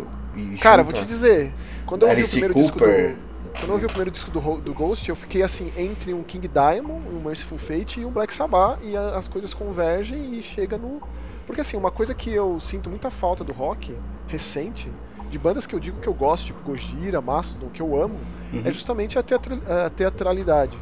Cara, vou te dizer, quando eu ouvi o primeiro Cooper, disco do quando eu ouvi o primeiro disco do, do Ghost, eu fiquei assim, entre um King Diamond, um Merciful Fate e um Black Sabbath, e a, as coisas convergem e chega no. Porque assim, uma coisa que eu sinto muita falta do rock recente, de bandas que eu digo que eu gosto, tipo Gojira, Mastodon, que eu amo, uhum. é justamente a, teatral, a teatralidade.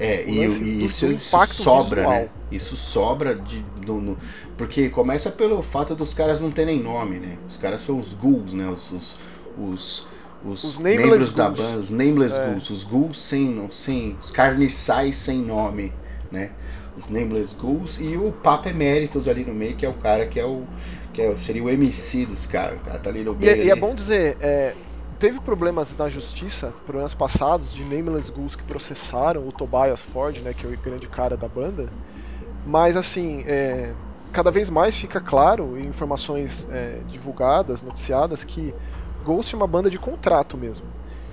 É, e, e isso, isso sobra, visual. né? Isso sobra de, do, no, porque começa pelo fato dos caras não terem nome, né? Os caras são os ghouls, né? Os, os, os os, os membros da banda, os nameless é. ghouls, os ghouls sem, sem, os carniçais sem nome, né? Os nameless ghouls e o Papa Emeritus ali no meio, que é o cara que é o que é, seria o MC dos caras, cara tá ali no meio. E, é, e é bom dizer, é, teve problemas na justiça, problemas passados de nameless ghouls que processaram o Tobias Ford, né, que é o grande cara da banda. Mas assim, é, cada vez mais fica claro em informações é, divulgadas, noticiadas que Ghost é uma banda de contrato mesmo.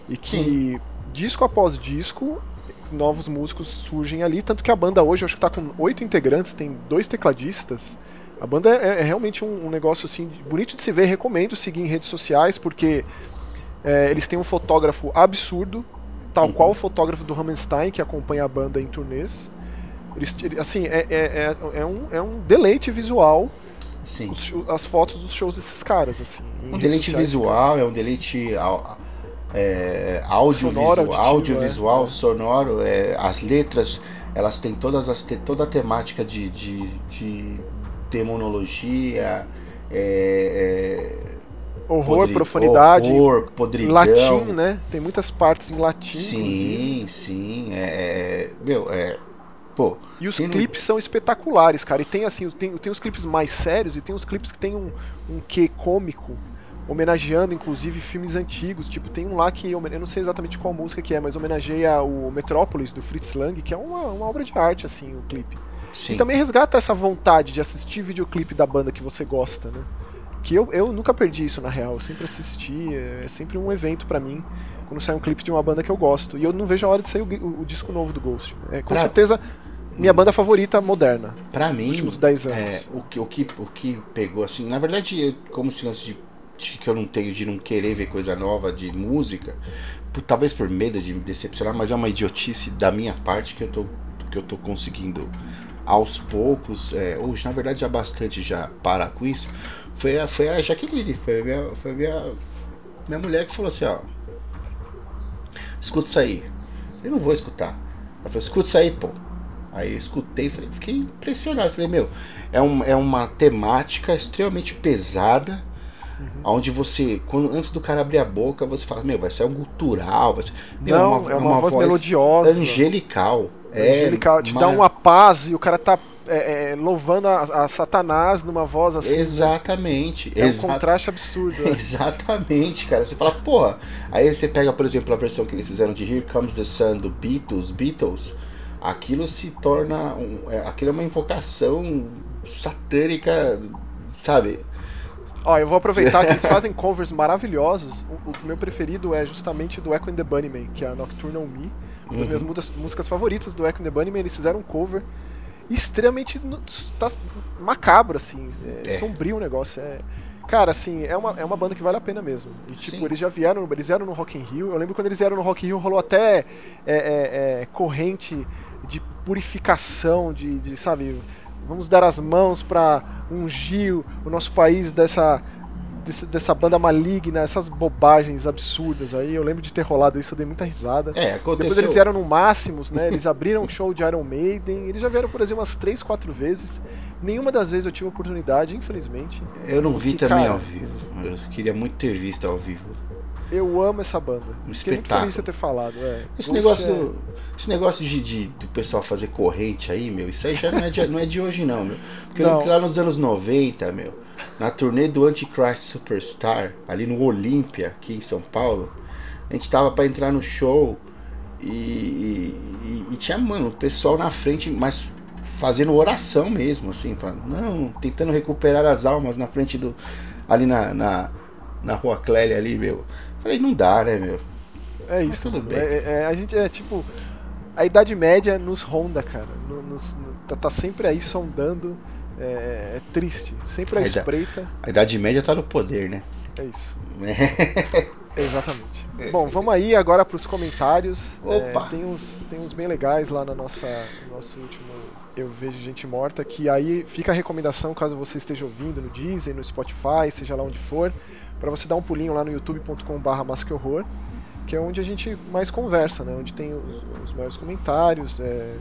E que Sim. disco após disco, novos músicos surgem ali. Tanto que a banda hoje, eu acho que tá com oito integrantes, tem dois tecladistas. A banda é, é realmente um, um, negócio assim bonito de se ver. Recomendo seguir em redes sociais, porque é, eles têm um fotógrafo absurdo, tal uhum. qual o fotógrafo do Hammerstein, que acompanha a banda em turnês. Eles, assim, é, é, é, é, um, é um deleite visual Sim. Os, as fotos dos shows desses caras, assim. Um deleite sociais, visual, é um deleite é, audiovisual, sonoro, audiovisual é. sonoro, é, as letras, elas têm todas as toda a temática de, de, de demonologia, é, é horror, podri, profundidade, horror, podridão. latim, né? Tem muitas partes em latim. Sim, inclusive. sim, é, meu, é Pô, e os clipes são espetaculares, cara. E tem assim, tem, tem os clipes mais sérios e tem os clipes que tem um, um quê cômico, homenageando inclusive filmes antigos. Tipo, tem um lá que eu não sei exatamente qual música que é, mas homenageia o Metrópolis do Fritz Lang, que é uma, uma obra de arte, assim, o clipe. Sim. E também resgata essa vontade de assistir videoclipe da banda que você gosta, né? Que eu, eu nunca perdi isso na real, eu sempre assisti, é sempre um evento para mim quando sai um clipe de uma banda que eu gosto. E eu não vejo a hora de sair o, o, o disco novo do Ghost. É, com pra... certeza minha banda favorita moderna. Pra mim, últimos 10 anos. É, o, que, o, que, o que pegou, assim, na verdade, como esse lance de, de que eu não tenho de não querer ver coisa nova de música, por- talvez por medo de me decepcionar, mas é uma idiotice da minha parte que eu tô, que eu tô conseguindo aos poucos, é, hoje na verdade já bastante já parar com isso, foi a, foi a Jaqueline, foi a minha, foi a minha, minha mulher que falou assim, ó, escuta isso aí. Eu não vou escutar. Ela falou, escuta isso aí, pô. Aí eu escutei, falei, fiquei impressionado. Falei, meu, é, um, é uma temática extremamente pesada, onde você, quando, antes do cara abrir a boca, você fala, meu, vai ser um gutural, vai ser, meu, Não, é uma, voz, melodiosa. angelical. É, angelical, te dá mara- uma paz e o cara tá é, é, louvando a, a Satanás numa voz assim. Exatamente. É um exa- contraste absurdo. né? Exatamente, cara. Você fala, porra. Aí você pega, por exemplo, a versão que eles fizeram de Here Comes the Sun do Beatles, Beatles. Aquilo se torna. Um, é, aquilo é uma invocação satânica, sabe? Ó, eu vou aproveitar que eles fazem covers maravilhosos. O, o meu preferido é justamente do Echo and the Bunnymen, que é a Nocturnal Me. Uma das Uhum. minhas mudas- músicas favoritas do Echo and the Bunnymen. Eles fizeram um cover extremamente tá macabro, assim. É, É. Sombrio o negócio. É, cara, assim, é uma, é uma banda que vale a pena mesmo. E, tipo, Sim. eles já vieram, eles vieram no Rock in Rio. Eu lembro quando eles vieram no Rock in Rio, rolou até é, é, é, corrente de purificação, de, de, sabe... Vamos dar as mãos pra ungir o- o nosso país dessa, desse- dessa banda maligna, essas bobagens absurdas aí. Eu lembro de ter rolado isso, eu dei muita risada. É, Depois aconteceu. eles vieram no Máximos, né? Eles abriram um show de Iron Maiden. Eles já vieram por exemplo umas 3, 4 vezes. Nenhuma das vezes eu tive oportunidade, infelizmente. Eu não vi Porque, também cara, ao vivo. Eu queria muito ter visto ao vivo. Eu amo essa banda. Fiquei muito espetáculo. feliz de ter falado. É. Esse negócio, é- esse negócio de, de- do pessoal fazer corrente aí, meu, isso aí já não é de, não é de hoje não, meu. Porque Não. lá nos anos 90, meu, na turnê do Antichrist Superstar, ali no Olímpia, aqui em São Paulo, a gente tava pra entrar no show e, e- e- tinha, mano, o pessoal na frente, mas fazendo oração mesmo, assim, pra, não, tentando recuperar as almas na frente do. ali na, na, na rua Clélia ali, meu. Falei, não dá, né, meu? É Mas isso. tudo mano. bem. É, é- a gente é tipo. A Idade Média nos ronda, cara. No- nos- no- tá, tá sempre aí sondando. É, é triste. Sempre à A espreita. A Idade Média tá no poder, né? É isso. É. Exatamente. Bom, vamos aí agora para os comentários. Opa! É, tem, uns, tem uns bem legais lá na nossa, no nosso último Eu Vejo Gente Morta, que aí fica a recomendação, caso você esteja ouvindo no Disney, no Spotify, seja lá onde for, para você dar um pulinho lá no youtube.com.br masquehorror, que é onde a gente mais conversa, né? Onde tem os, os maiores comentários. é,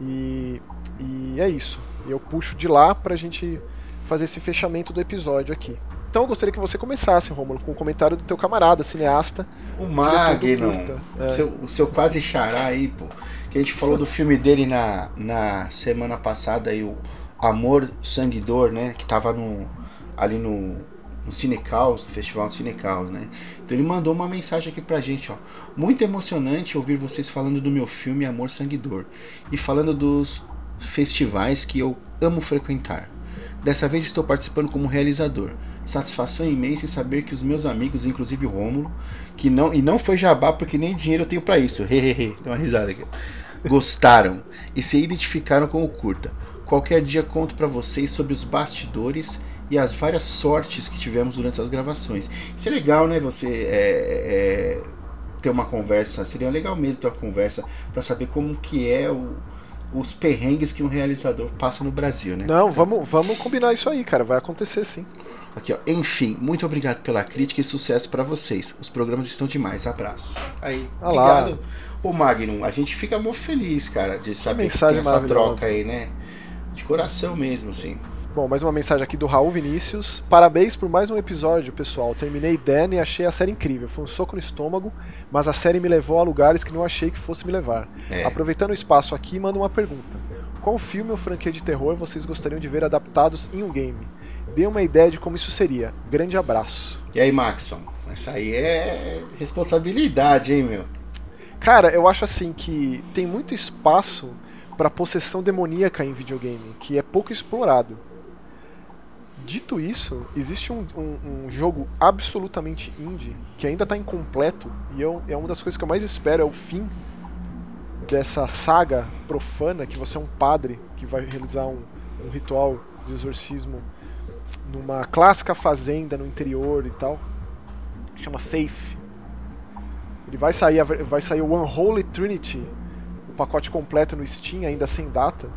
e, e é isso. E eu puxo de lá pra gente fazer esse fechamento do episódio aqui. Então eu gostaria que você começasse, Romulo, com o comentário do teu camarada, cineasta. O Magnum, Curta, é. seu, o seu quase xará aí, pô. Que a gente falou do filme dele na, na semana passada aí, o Amor Sangue e Dor, né? Que tava no, ali no, no Cinecaus, no Festival do Cinecaus, né? Ele mandou uma mensagem aqui pra gente, ó. Muito emocionante ouvir vocês falando do meu filme Amor Sangue e falando dos festivais que eu amo frequentar. Dessa vez estou participando como realizador. Satisfação imensa em saber que os meus amigos, inclusive o Rômulo, que não e não foi jabá porque nem dinheiro eu tenho pra isso. Hehehe, dá uma risada aqui. Gostaram e se identificaram com o curta. Qualquer dia conto pra vocês sobre os bastidores e as várias sortes que tivemos durante as gravações. Isso é legal, né? Você é, é, ter uma conversa. Seria legal mesmo ter uma conversa pra saber como que é o, os perrengues que um realizador passa no Brasil, né? Não, vamos, vamos combinar isso aí, cara. Vai acontecer sim. Aqui, ó. Enfim, muito obrigado pela crítica e sucesso pra vocês. Os programas estão demais. Abraço. Aí, Ah lá. obrigado. Ô Magnum, a gente fica muito feliz, cara, de saber que mensagem tem essa troca aí, né? De coração mesmo, assim. Bom, mais uma mensagem aqui do Raul Vinícius. Parabéns por mais um episódio, pessoal. Terminei Dan e achei a série incrível. Foi um soco no estômago, mas a série me levou a lugares que não achei que fosse me levar. É. Aproveitando o espaço aqui, mando uma pergunta. Qual filme ou franquia de terror vocês gostariam de ver adaptados em um game? Dê uma ideia de como isso seria. Grande abraço. E aí, Maxon? Essa aí é responsabilidade, hein, meu? Cara, eu acho assim que tem muito espaço para possessão demoníaca em videogame, que é pouco explorado. Dito isso, existe um, um- um jogo absolutamente indie que ainda está incompleto e eu- é uma das coisas que eu mais espero, é o fim. dessa saga profana que você é um padre que vai realizar um, um ritual de exorcismo numa clássica fazenda no interior e tal, chama Faith. Ele vai sair, vai sair o Unholy Trinity, o pacote completo no Steam, ainda sem data.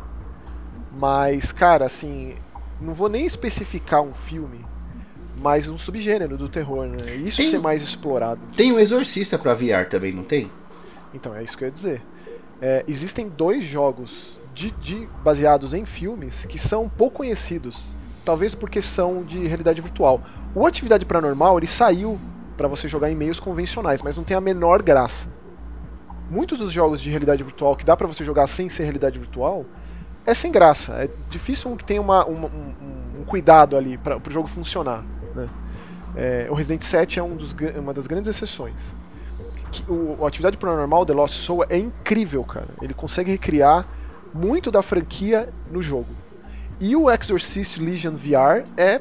Mas, cara, assim, não vou nem especificar um filme, mas um subgênero do terror, né? Isso tem, ser mais explorado. Tem o Exorcista pra VR também, não tem? Então, é isso que eu ia dizer. É, existem dois jogos de, de, baseados em filmes que são pouco conhecidos. Talvez porque são de realidade virtual. O Atividade Paranormal ele saiu para você jogar em meios convencionais, mas não tem a menor graça. Muitos dos jogos de realidade virtual que dá para você jogar sem ser realidade virtual é sem graça. É difícil um que tenha uma, uma, um, um, cuidado ali para o jogo funcionar. Né? É, o Resident 7 é um dos, uma das grandes exceções. O, o Atividade Paranormal The Lost Soul é incrível, cara. Ele consegue recriar muito da franquia no jogo. E o Exorcist Legion VR é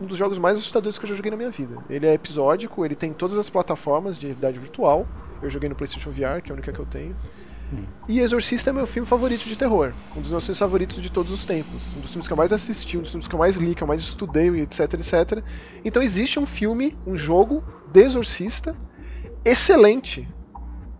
um dos jogos mais assustadores que eu já joguei na minha vida. Ele é episódico, ele tem todas as plataformas de realidade virtual. Eu joguei no PlayStation VR, que é a única que eu tenho. E Exorcista é meu filme favorito de terror. Um dos meus filmes favoritos de todos os tempos. Um dos filmes que eu mais assisti, um dos filmes que eu mais li, que eu mais estudei, etc, etc. Então existe um filme, um jogo de Exorcista excelente.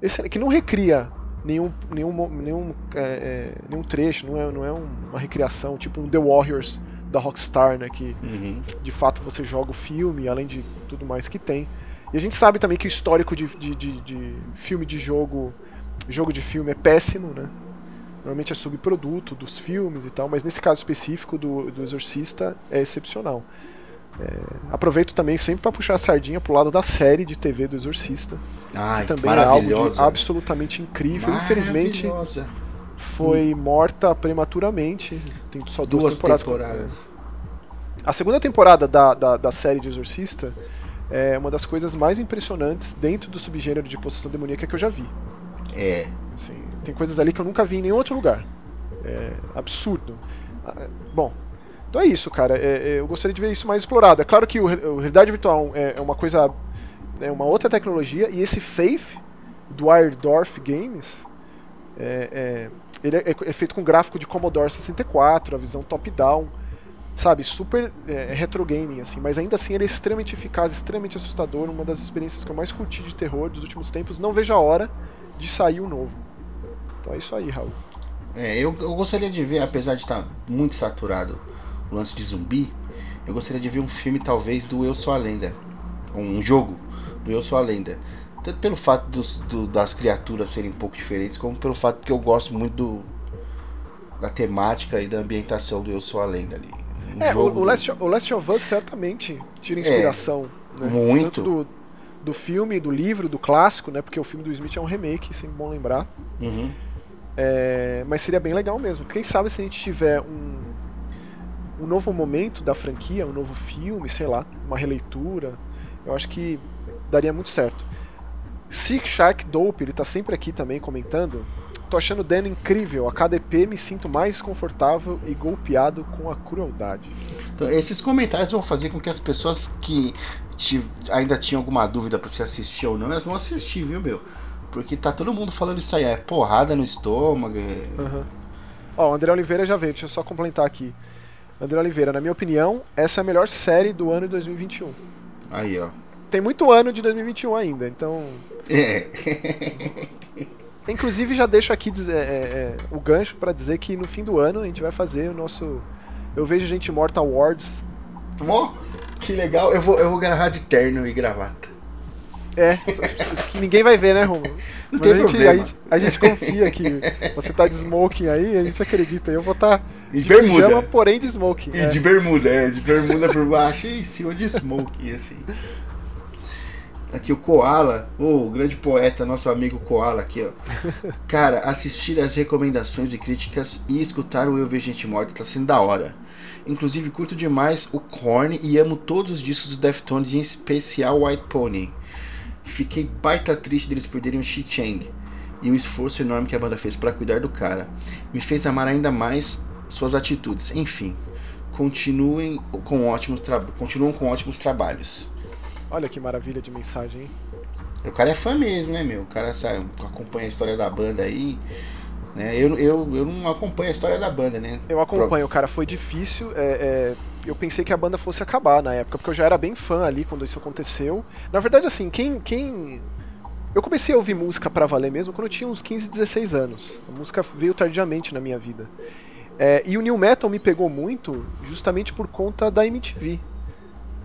excelente que não recria nenhum, nenhum, nenhum, é, é, nenhum trecho, não é, não é uma recriação, tipo um The Warriors da Rockstar, né? Que uhum. de fato você joga o filme, além de tudo mais que tem. E a gente sabe também que o histórico de, de, de, de filme de jogo, jogo de filme é péssimo, né? Normalmente é subproduto dos filmes e tal, mas nesse caso específico do, do Exorcista é excepcional. É, aproveito também sempre para puxar a sardinha pro lado da série de TV do Exorcista. Ai, também é algo absolutamente incrível. Infelizmente foi morta prematuramente. Tem só duas, duas temporadas. temporadas. A segunda temporada da, da, da, série de Exorcista é uma das coisas mais impressionantes dentro do subgênero de possessão demoníaca que eu já vi. É. Assim, tem coisas ali que eu nunca vi em nenhum outro lugar. É absurdo. Ah, bom, então é isso, cara. É, é, eu gostaria de ver isso mais explorado. É claro que o, o realidade virtual é, é, uma coisa, é uma outra tecnologia e esse Faith do Airdorf Games é, é ele é, é, feito com gráfico de Commodore 64, a visão top-down, sabe, super retro gaming assim. Mas ainda assim ele é extremamente eficaz, extremamente assustador, uma das experiências que eu mais curti de terror dos últimos tempos. Não vejo a hora de sair o novo. Então é isso aí, Raul. É, eu, eu gostaria de ver, apesar de estar muito saturado o lance de zumbi, eu gostaria de ver um filme talvez do Eu Sou a Lenda. Um jogo do Eu Sou a Lenda. Tanto pelo fato dos, do, das criaturas serem um pouco diferentes, como pelo fato que eu gosto muito do, da temática e da ambientação do Eu Sou a Lenda ali. Um é, o, o, Last, o Last of Us certamente tira inspiração. É, né? Muito. do, do filme, do livro, do clássico, né? Porque o filme do Smith é um remake, sempre bom lembrar. Uhum. É, mas seria bem legal mesmo. Quem sabe se a gente tiver um, um novo momento da franquia, um novo filme, sei lá, uma releitura. Eu acho que daria muito certo. Sick Shark Dope, ele tá sempre aqui também comentando. Tô achando o Dan incrível. A cada EP me sinto mais confortável e golpeado com a crueldade. Então, esses comentários vão fazer com que as pessoas que ainda tinham alguma dúvida para se assistir ou não, elas vão assistir, viu, meu? Porque tá todo mundo falando isso aí, é porrada no estômago. É... Uhum. Ó, o André Oliveira já veio, deixa eu só complementar aqui. André Oliveira, na minha opinião, essa é a melhor série do ano de 2021. Aí, ó. Tem muito ano de 2021 ainda, então. É. Inclusive, já deixo aqui é, é, é, o gancho para dizer que no fim do ano a gente vai fazer o nosso. Eu vejo gente morta awards. Oh, que legal! Eu vou, eu vou gravar de terno e gravata. É, que ninguém vai ver, né, Romulo? Não Mas tem a gente, problema. A gente, a gente, confia que você tá de smoking aí, a gente acredita. Eu vou estar tá de, de bermuda. Pijama, porém de smoking. E é. de bermuda, é, de bermuda por baixo e em cima de smoking, assim. Aqui o Koala, o oh, grande poeta, nosso amigo Koala aqui, ó. Cara, assistir as recomendações e críticas e escutar o Eu Vejo Gente Morta tá sendo da hora. Inclusive, curto demais o Korn e amo todos os discos do Deftones, em especial White Pony. Fiquei baita triste deles perderem o Xi Chang e o esforço enorme que a banda fez para cuidar do cara. Me fez amar ainda mais suas atitudes. Enfim, continuem com ótimos continuam com ótimos trabalhos. Olha que maravilha de mensagem, hein? O cara é fã mesmo, né, meu? O cara sabe, acompanha a história da banda aí. Né? Eu, eu, eu não acompanho a história da banda, né? Eu acompanho, cara. Foi difícil. É, é, eu pensei que a banda fosse acabar na época, porque eu já era bem fã ali quando isso aconteceu. Na verdade, assim, quem. quem... Eu comecei a ouvir música para valer mesmo quando eu tinha uns 15, 16 anos. A música veio tardiamente na minha vida. É, e o New Metal me pegou muito justamente por conta da MTV.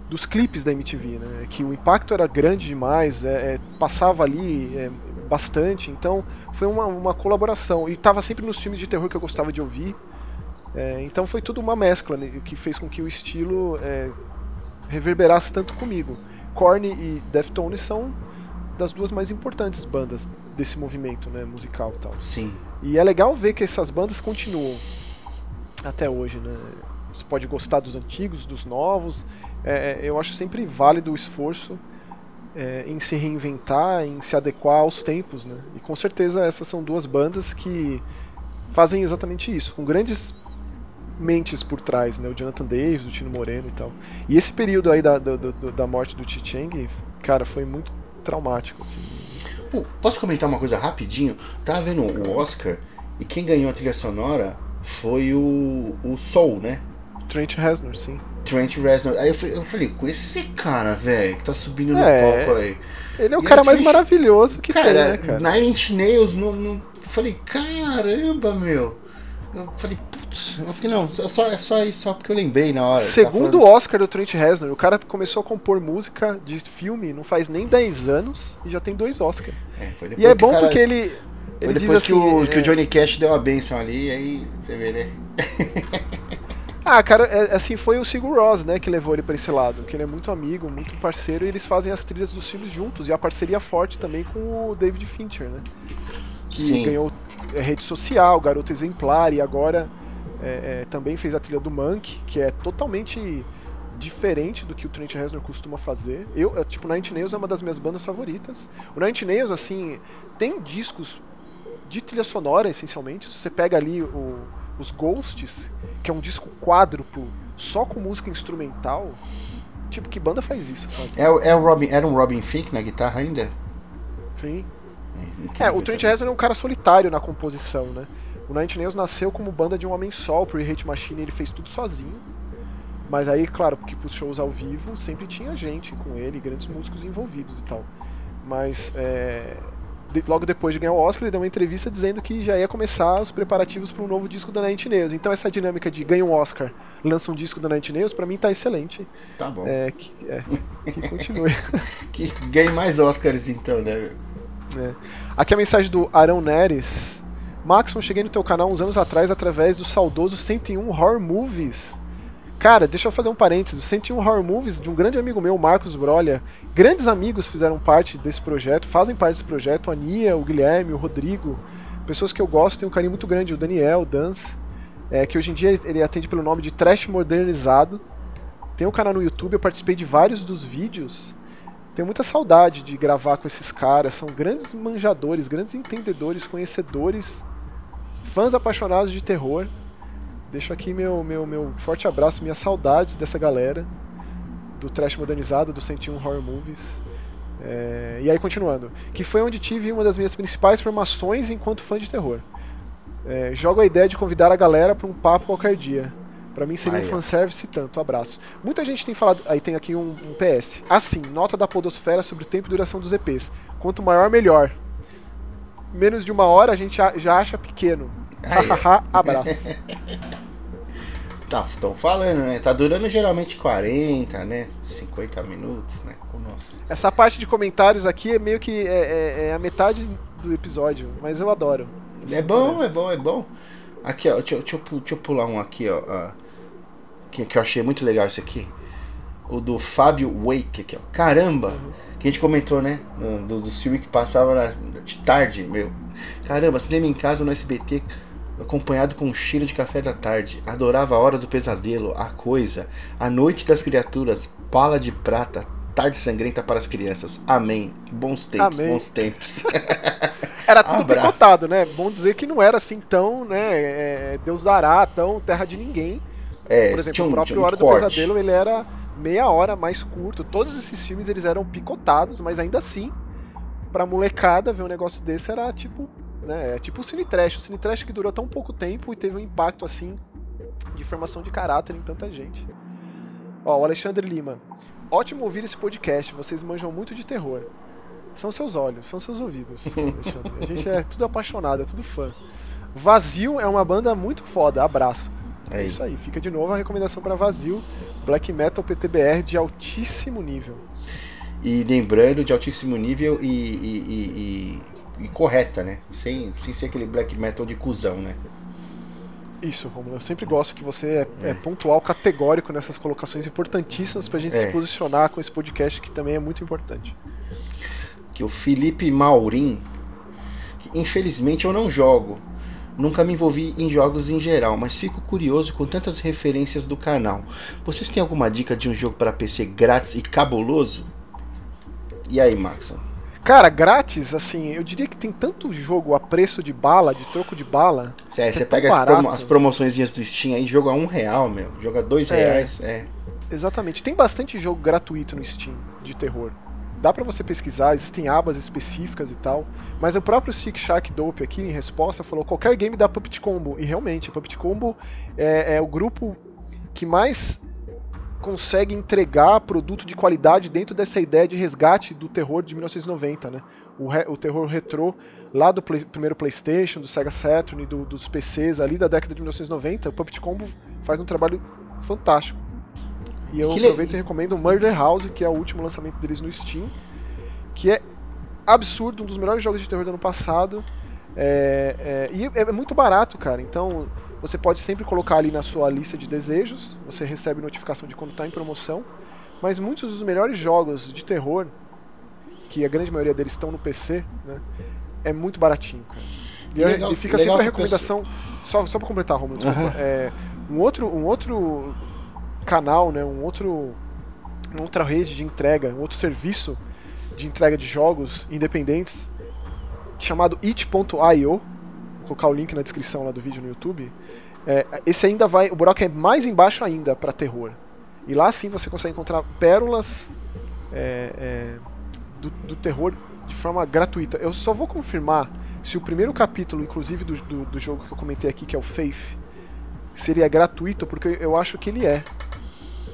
Dos clipes da MTV, né? Que o impacto era grande demais, é, é passava ali é, bastante, então foi uma, uma colaboração. E estava sempre nos filmes de terror que eu gostava de ouvir. É, então foi tudo uma mescla né, que fez com que o estilo é, reverberasse tanto comigo. Korn e Deftones são das duas mais importantes bandas desse movimento né, musical e tal. Sim. E é legal ver que essas bandas continuam até hoje, né? Você pode gostar dos antigos, dos novos. É, eu acho sempre válido o esforço é, em se reinventar, em se adequar aos tempos, né? E com certeza essas são duas bandas que fazem exatamente isso, com grandes mentes por trás, né? O Jonathan Davis, o Tino Moreno e tal. E esse período aí da, da, da morte do Chicheng, cara, foi muito traumático, assim. Pô, posso comentar uma coisa rapidinho? Tava vendo o Oscar e quem ganhou a trilha sonora foi o, o Soul, né? Trent Reznor, sim. Trent Reznor. Aí eu falei, eu falei com esse cara, velho, que tá subindo no é, palco aí. Ele é o e cara mais maravilhoso que cara, tem, né, cara? Nine Inch Nails, no, no, eu falei, caramba, meu. Eu falei, putz, eu fiquei, não, é só, é só isso, só porque eu lembrei na hora. Segundo o Oscar do Trent Reznor, o cara começou a compor música de filme não faz nem 10 anos e já tem dois Oscars. É, e é bom cara... porque ele. Ele depois que, assim, o, é... que o Johnny Cash deu a benção ali, aí você vê, né? Ah, cara, é, assim, foi o Sigur Ross, né, que levou ele para esse lado, que ele é muito amigo, muito parceiro, e eles fazem as trilhas dos filmes juntos, e a parceria forte também com o David Fincher, né? Que Sim. ganhou é, rede social, Garoto Exemplar, e agora é, é, também fez a trilha do Monk, que é totalmente diferente do que o Trent Reznor costuma fazer. Eu, é, tipo, Nine Nails é uma das minhas bandas favoritas. O Nine Nails, assim, tem discos de trilha sonora, essencialmente. Se você pega ali o os Ghosts, que é um disco quádruplo só com música instrumental. Tipo, que banda faz isso, sabe? É, é o Robin, era um Robin Thicke na guitarra ainda? Sim. É, é o Trent Reznor é um cara solitário na composição, né? O Nine Nails nasceu como banda de um homem só, pro Hate Machine ele fez tudo sozinho. Mas aí, claro, porque pros shows ao vivo sempre tinha gente com ele, grandes músicos envolvidos e tal. Mas é, logo depois de ganhar o Oscar, ele deu uma entrevista dizendo que já ia começar os preparativos para um novo disco da Night Nails. Então essa dinâmica de ganha um Oscar, lança um disco da Night Nails, para mim tá excelente. Tá bom. É, que, é, que continue. que ganhe mais Oscars então, né? É. Aqui a mensagem do Arão Neres. Maxon, cheguei no teu canal uns anos atrás através do saudoso 101 Horror Movies. Cara, deixa eu fazer um parênteses. O 101 Horror Movies, de um grande amigo meu, Marcos Brolha. Grandes amigos fizeram parte desse projeto, fazem parte desse projeto. A Nia, o Guilherme, o Rodrigo. Pessoas que eu gosto, tenho um carinho muito grande. O Daniel, o Dance. É, que hoje em dia ele atende pelo nome de Trash Modernizado. Tem um canal no YouTube, eu participei de vários dos vídeos. Tenho muita saudade de gravar com esses caras. São grandes manjadores, grandes entendedores, conhecedores, fãs apaixonados de terror. Deixo aqui meu, meu, meu forte abraço, minhas saudades dessa galera do trash modernizado, do 101 Horror Movies. É, e aí, continuando. Que foi onde tive uma das minhas principais formações enquanto fã de terror. É, jogo a ideia de convidar a galera para um papo qualquer dia. Para mim seria ah, um é. fanservice tanto. Abraço. Muita gente tem falado. Aí tem aqui um, um PS. Assim, nota da Podosfera sobre o tempo e duração dos EPs. Quanto maior, melhor. Menos de uma hora a gente já acha pequeno. Abraço. tá, estão falando, né? Tá durando geralmente 40, né? 50 minutos, né? Nossa. Essa parte de comentários aqui é meio que é, é, é a metade do episódio, mas eu adoro. É bom, é bom, é bom. Aqui, ó, deixa, deixa, eu, deixa eu pular um aqui, ó. ó que, que eu achei muito legal esse aqui. O do Fábio Wake aqui, ó. Caramba! Uhum. Que a gente comentou, né? Do, do que passava na, de tarde, meu. Caramba, cinema em casa no SBT acompanhado com um cheiro de café da tarde. Adorava a hora do pesadelo, a coisa, a noite das criaturas, bala de prata, tarde sangrenta para as crianças. Amém. Bons tempos, Amém. bons tempos. era tudo Abraço. picotado, né? Bom dizer que não era assim tão, né? É, Deus dará, tão terra de ninguém. É, Por exemplo, um, o próprio um Hora corte. do Pesadelo ele era meia hora mais curto. Todos esses filmes eles eram picotados, mas ainda assim pra molecada ver um negócio desse era tipo, né, é tipo o Cine Trash. O Cine Trash que durou tão pouco tempo e teve um impacto assim de formação de caráter em tanta gente. Ó, o Alexandre Lima. Ótimo ouvir esse podcast, vocês manjam muito de terror. São seus olhos, são seus ouvidos, Alexandre. A gente é tudo apaixonado, é tudo fã. Vazio é uma banda muito foda, abraço. É isso aí, fica de novo a recomendação para Vazio, Black Metal PTBR de altíssimo nível. E lembrando, de altíssimo nível e, e, e, e, correta, né? Sem, sem ser aquele black metal de cuzão, né? Isso, Romulo. Eu sempre gosto que você é, é. é pontual, categórico nessas colocações importantíssimas pra gente é. se posicionar com esse podcast que também é muito importante. Que o Felipe Maurim, que infelizmente eu não jogo, Nunca me envolvi em jogos em geral, mas fico curioso com tantas referências do canal. Vocês têm alguma dica de um jogo para PC grátis e cabuloso? E aí, Max? Cara, grátis, assim, eu diria que tem tanto jogo a preço de bala, de troco de bala. É, você é pega as, promo as promoções do Steam aí, joga um real, meu. Joga dois é, reais, é. Exatamente. Tem bastante jogo gratuito no Steam de terror. Dá para você pesquisar, existem abas específicas e tal. Mas o próprio Stick Shark Dope aqui, em resposta, falou qualquer game da Puppet Combo. E realmente, a Puppet Combo é, é o grupo que mais consegue entregar produto de qualidade dentro dessa ideia de resgate do terror de 1990, né? O, re, o terror retrô lá do play, primeiro PlayStation, do Sega Saturn, do, dos PCs ali da década de 1990, o Puppet Combo faz um trabalho fantástico. E eu que aproveito le... e recomendo o Murder House, que é o último lançamento deles no Steam, que é absurdo, um dos melhores jogos de terror do ano passado. É, é, e é muito barato, cara. Então você pode sempre colocar ali na sua lista de desejos, você recebe notificação de quando está em promoção. Mas muitos dos melhores jogos de terror, que a grande maioria deles estão no PC, né, é muito baratinho, cara. E, legal, e fica sempre a recomendação. Só, só para completar, Romulo, desculpa. Uhum. É, um, outro, um outro canal, né, um outro, uma outra rede de entrega, um outro serviço de entrega de jogos independentes chamado it.io. Vou colocar o link na descrição lá do vídeo no YouTube. É, esse ainda vai. O buraco é mais embaixo ainda para terror. E lá sim você consegue encontrar pérolas é, é, do, do, terror de forma gratuita. Eu só vou confirmar se o primeiro capítulo, inclusive do, do, do jogo que eu comentei aqui, que é o Faith, seria gratuito, porque eu acho que ele é.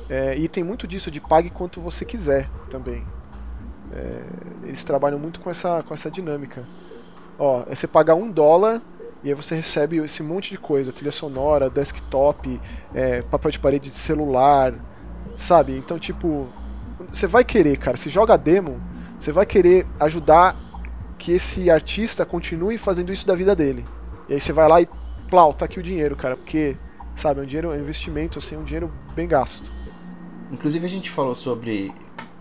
é e tem muito disso de pague quanto você quiser também. É, eles trabalham muito com essa, com essa dinâmica. Ó, é você pagar um dólar e aí você recebe esse monte de coisa, trilha sonora, desktop, é, papel de parede de celular, sabe? Então, tipo, você vai querer, cara, se joga demo, você vai querer ajudar que esse artista continue fazendo isso da vida dele. E aí você vai lá e, plau, tá aqui o dinheiro, cara, porque, sabe, é um dinheiro, é um investimento, assim, é um dinheiro bem gasto. Inclusive a gente falou sobre,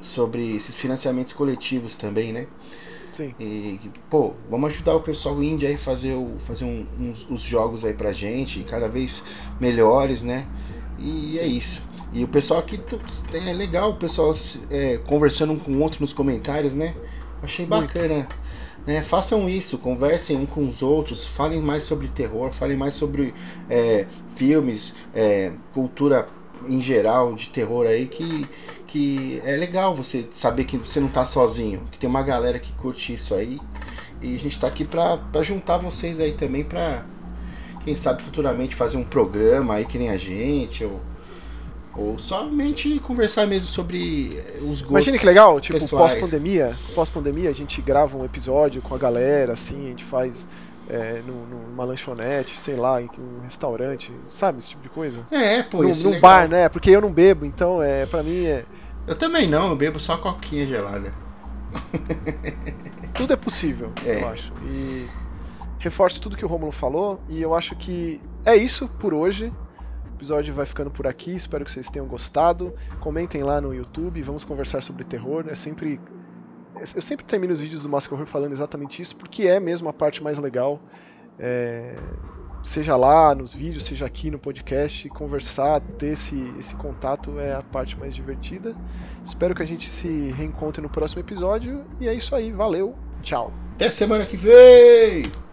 sobre esses financiamentos coletivos também, né? Sim. E, pô, vamos ajudar o pessoal indie aí fazer, o, fazer um, uns, os jogos aí pra gente, cada vez melhores, né? E é isso. E o pessoal aqui é legal, o pessoal é, conversando um com o outro nos comentários, né? Achei bacana. Né? Façam isso, conversem um com os outros, falem mais sobre terror, falem mais sobre é, filmes, é, cultura em geral de terror aí que que é legal você saber que você não tá sozinho, que tem uma galera que curte isso aí. E a gente tá aqui pra, pra juntar vocês aí também pra, quem sabe, futuramente fazer um programa aí que nem a gente, ou, ou somente conversar mesmo sobre os gostos. Imagina que legal, tipo, pós-pandemia, pós-pandemia a gente grava um episódio com a galera, assim, a gente faz é, numa lanchonete, sei lá, em um restaurante, sabe, esse tipo de coisa. É, pô, Num, num bar, né? Porque eu não bebo, então é, pra mim é. Eu também não, eu bebo só coquinha gelada. tudo é possível, é. eu acho. E reforço tudo que o Romulo falou e eu acho que é isso por hoje. O episódio vai ficando por aqui, espero que vocês tenham gostado. Comentem lá no YouTube, vamos conversar sobre terror. É sempre eu sempre termino os vídeos do Mask Horror falando exatamente isso, porque é mesmo a parte mais legal. É, seja lá nos vídeos, seja aqui no podcast, conversar, ter esse, esse contato é a parte mais divertida. Espero que a gente se reencontre no próximo episódio. E é isso aí, valeu, tchau. Até semana que vem!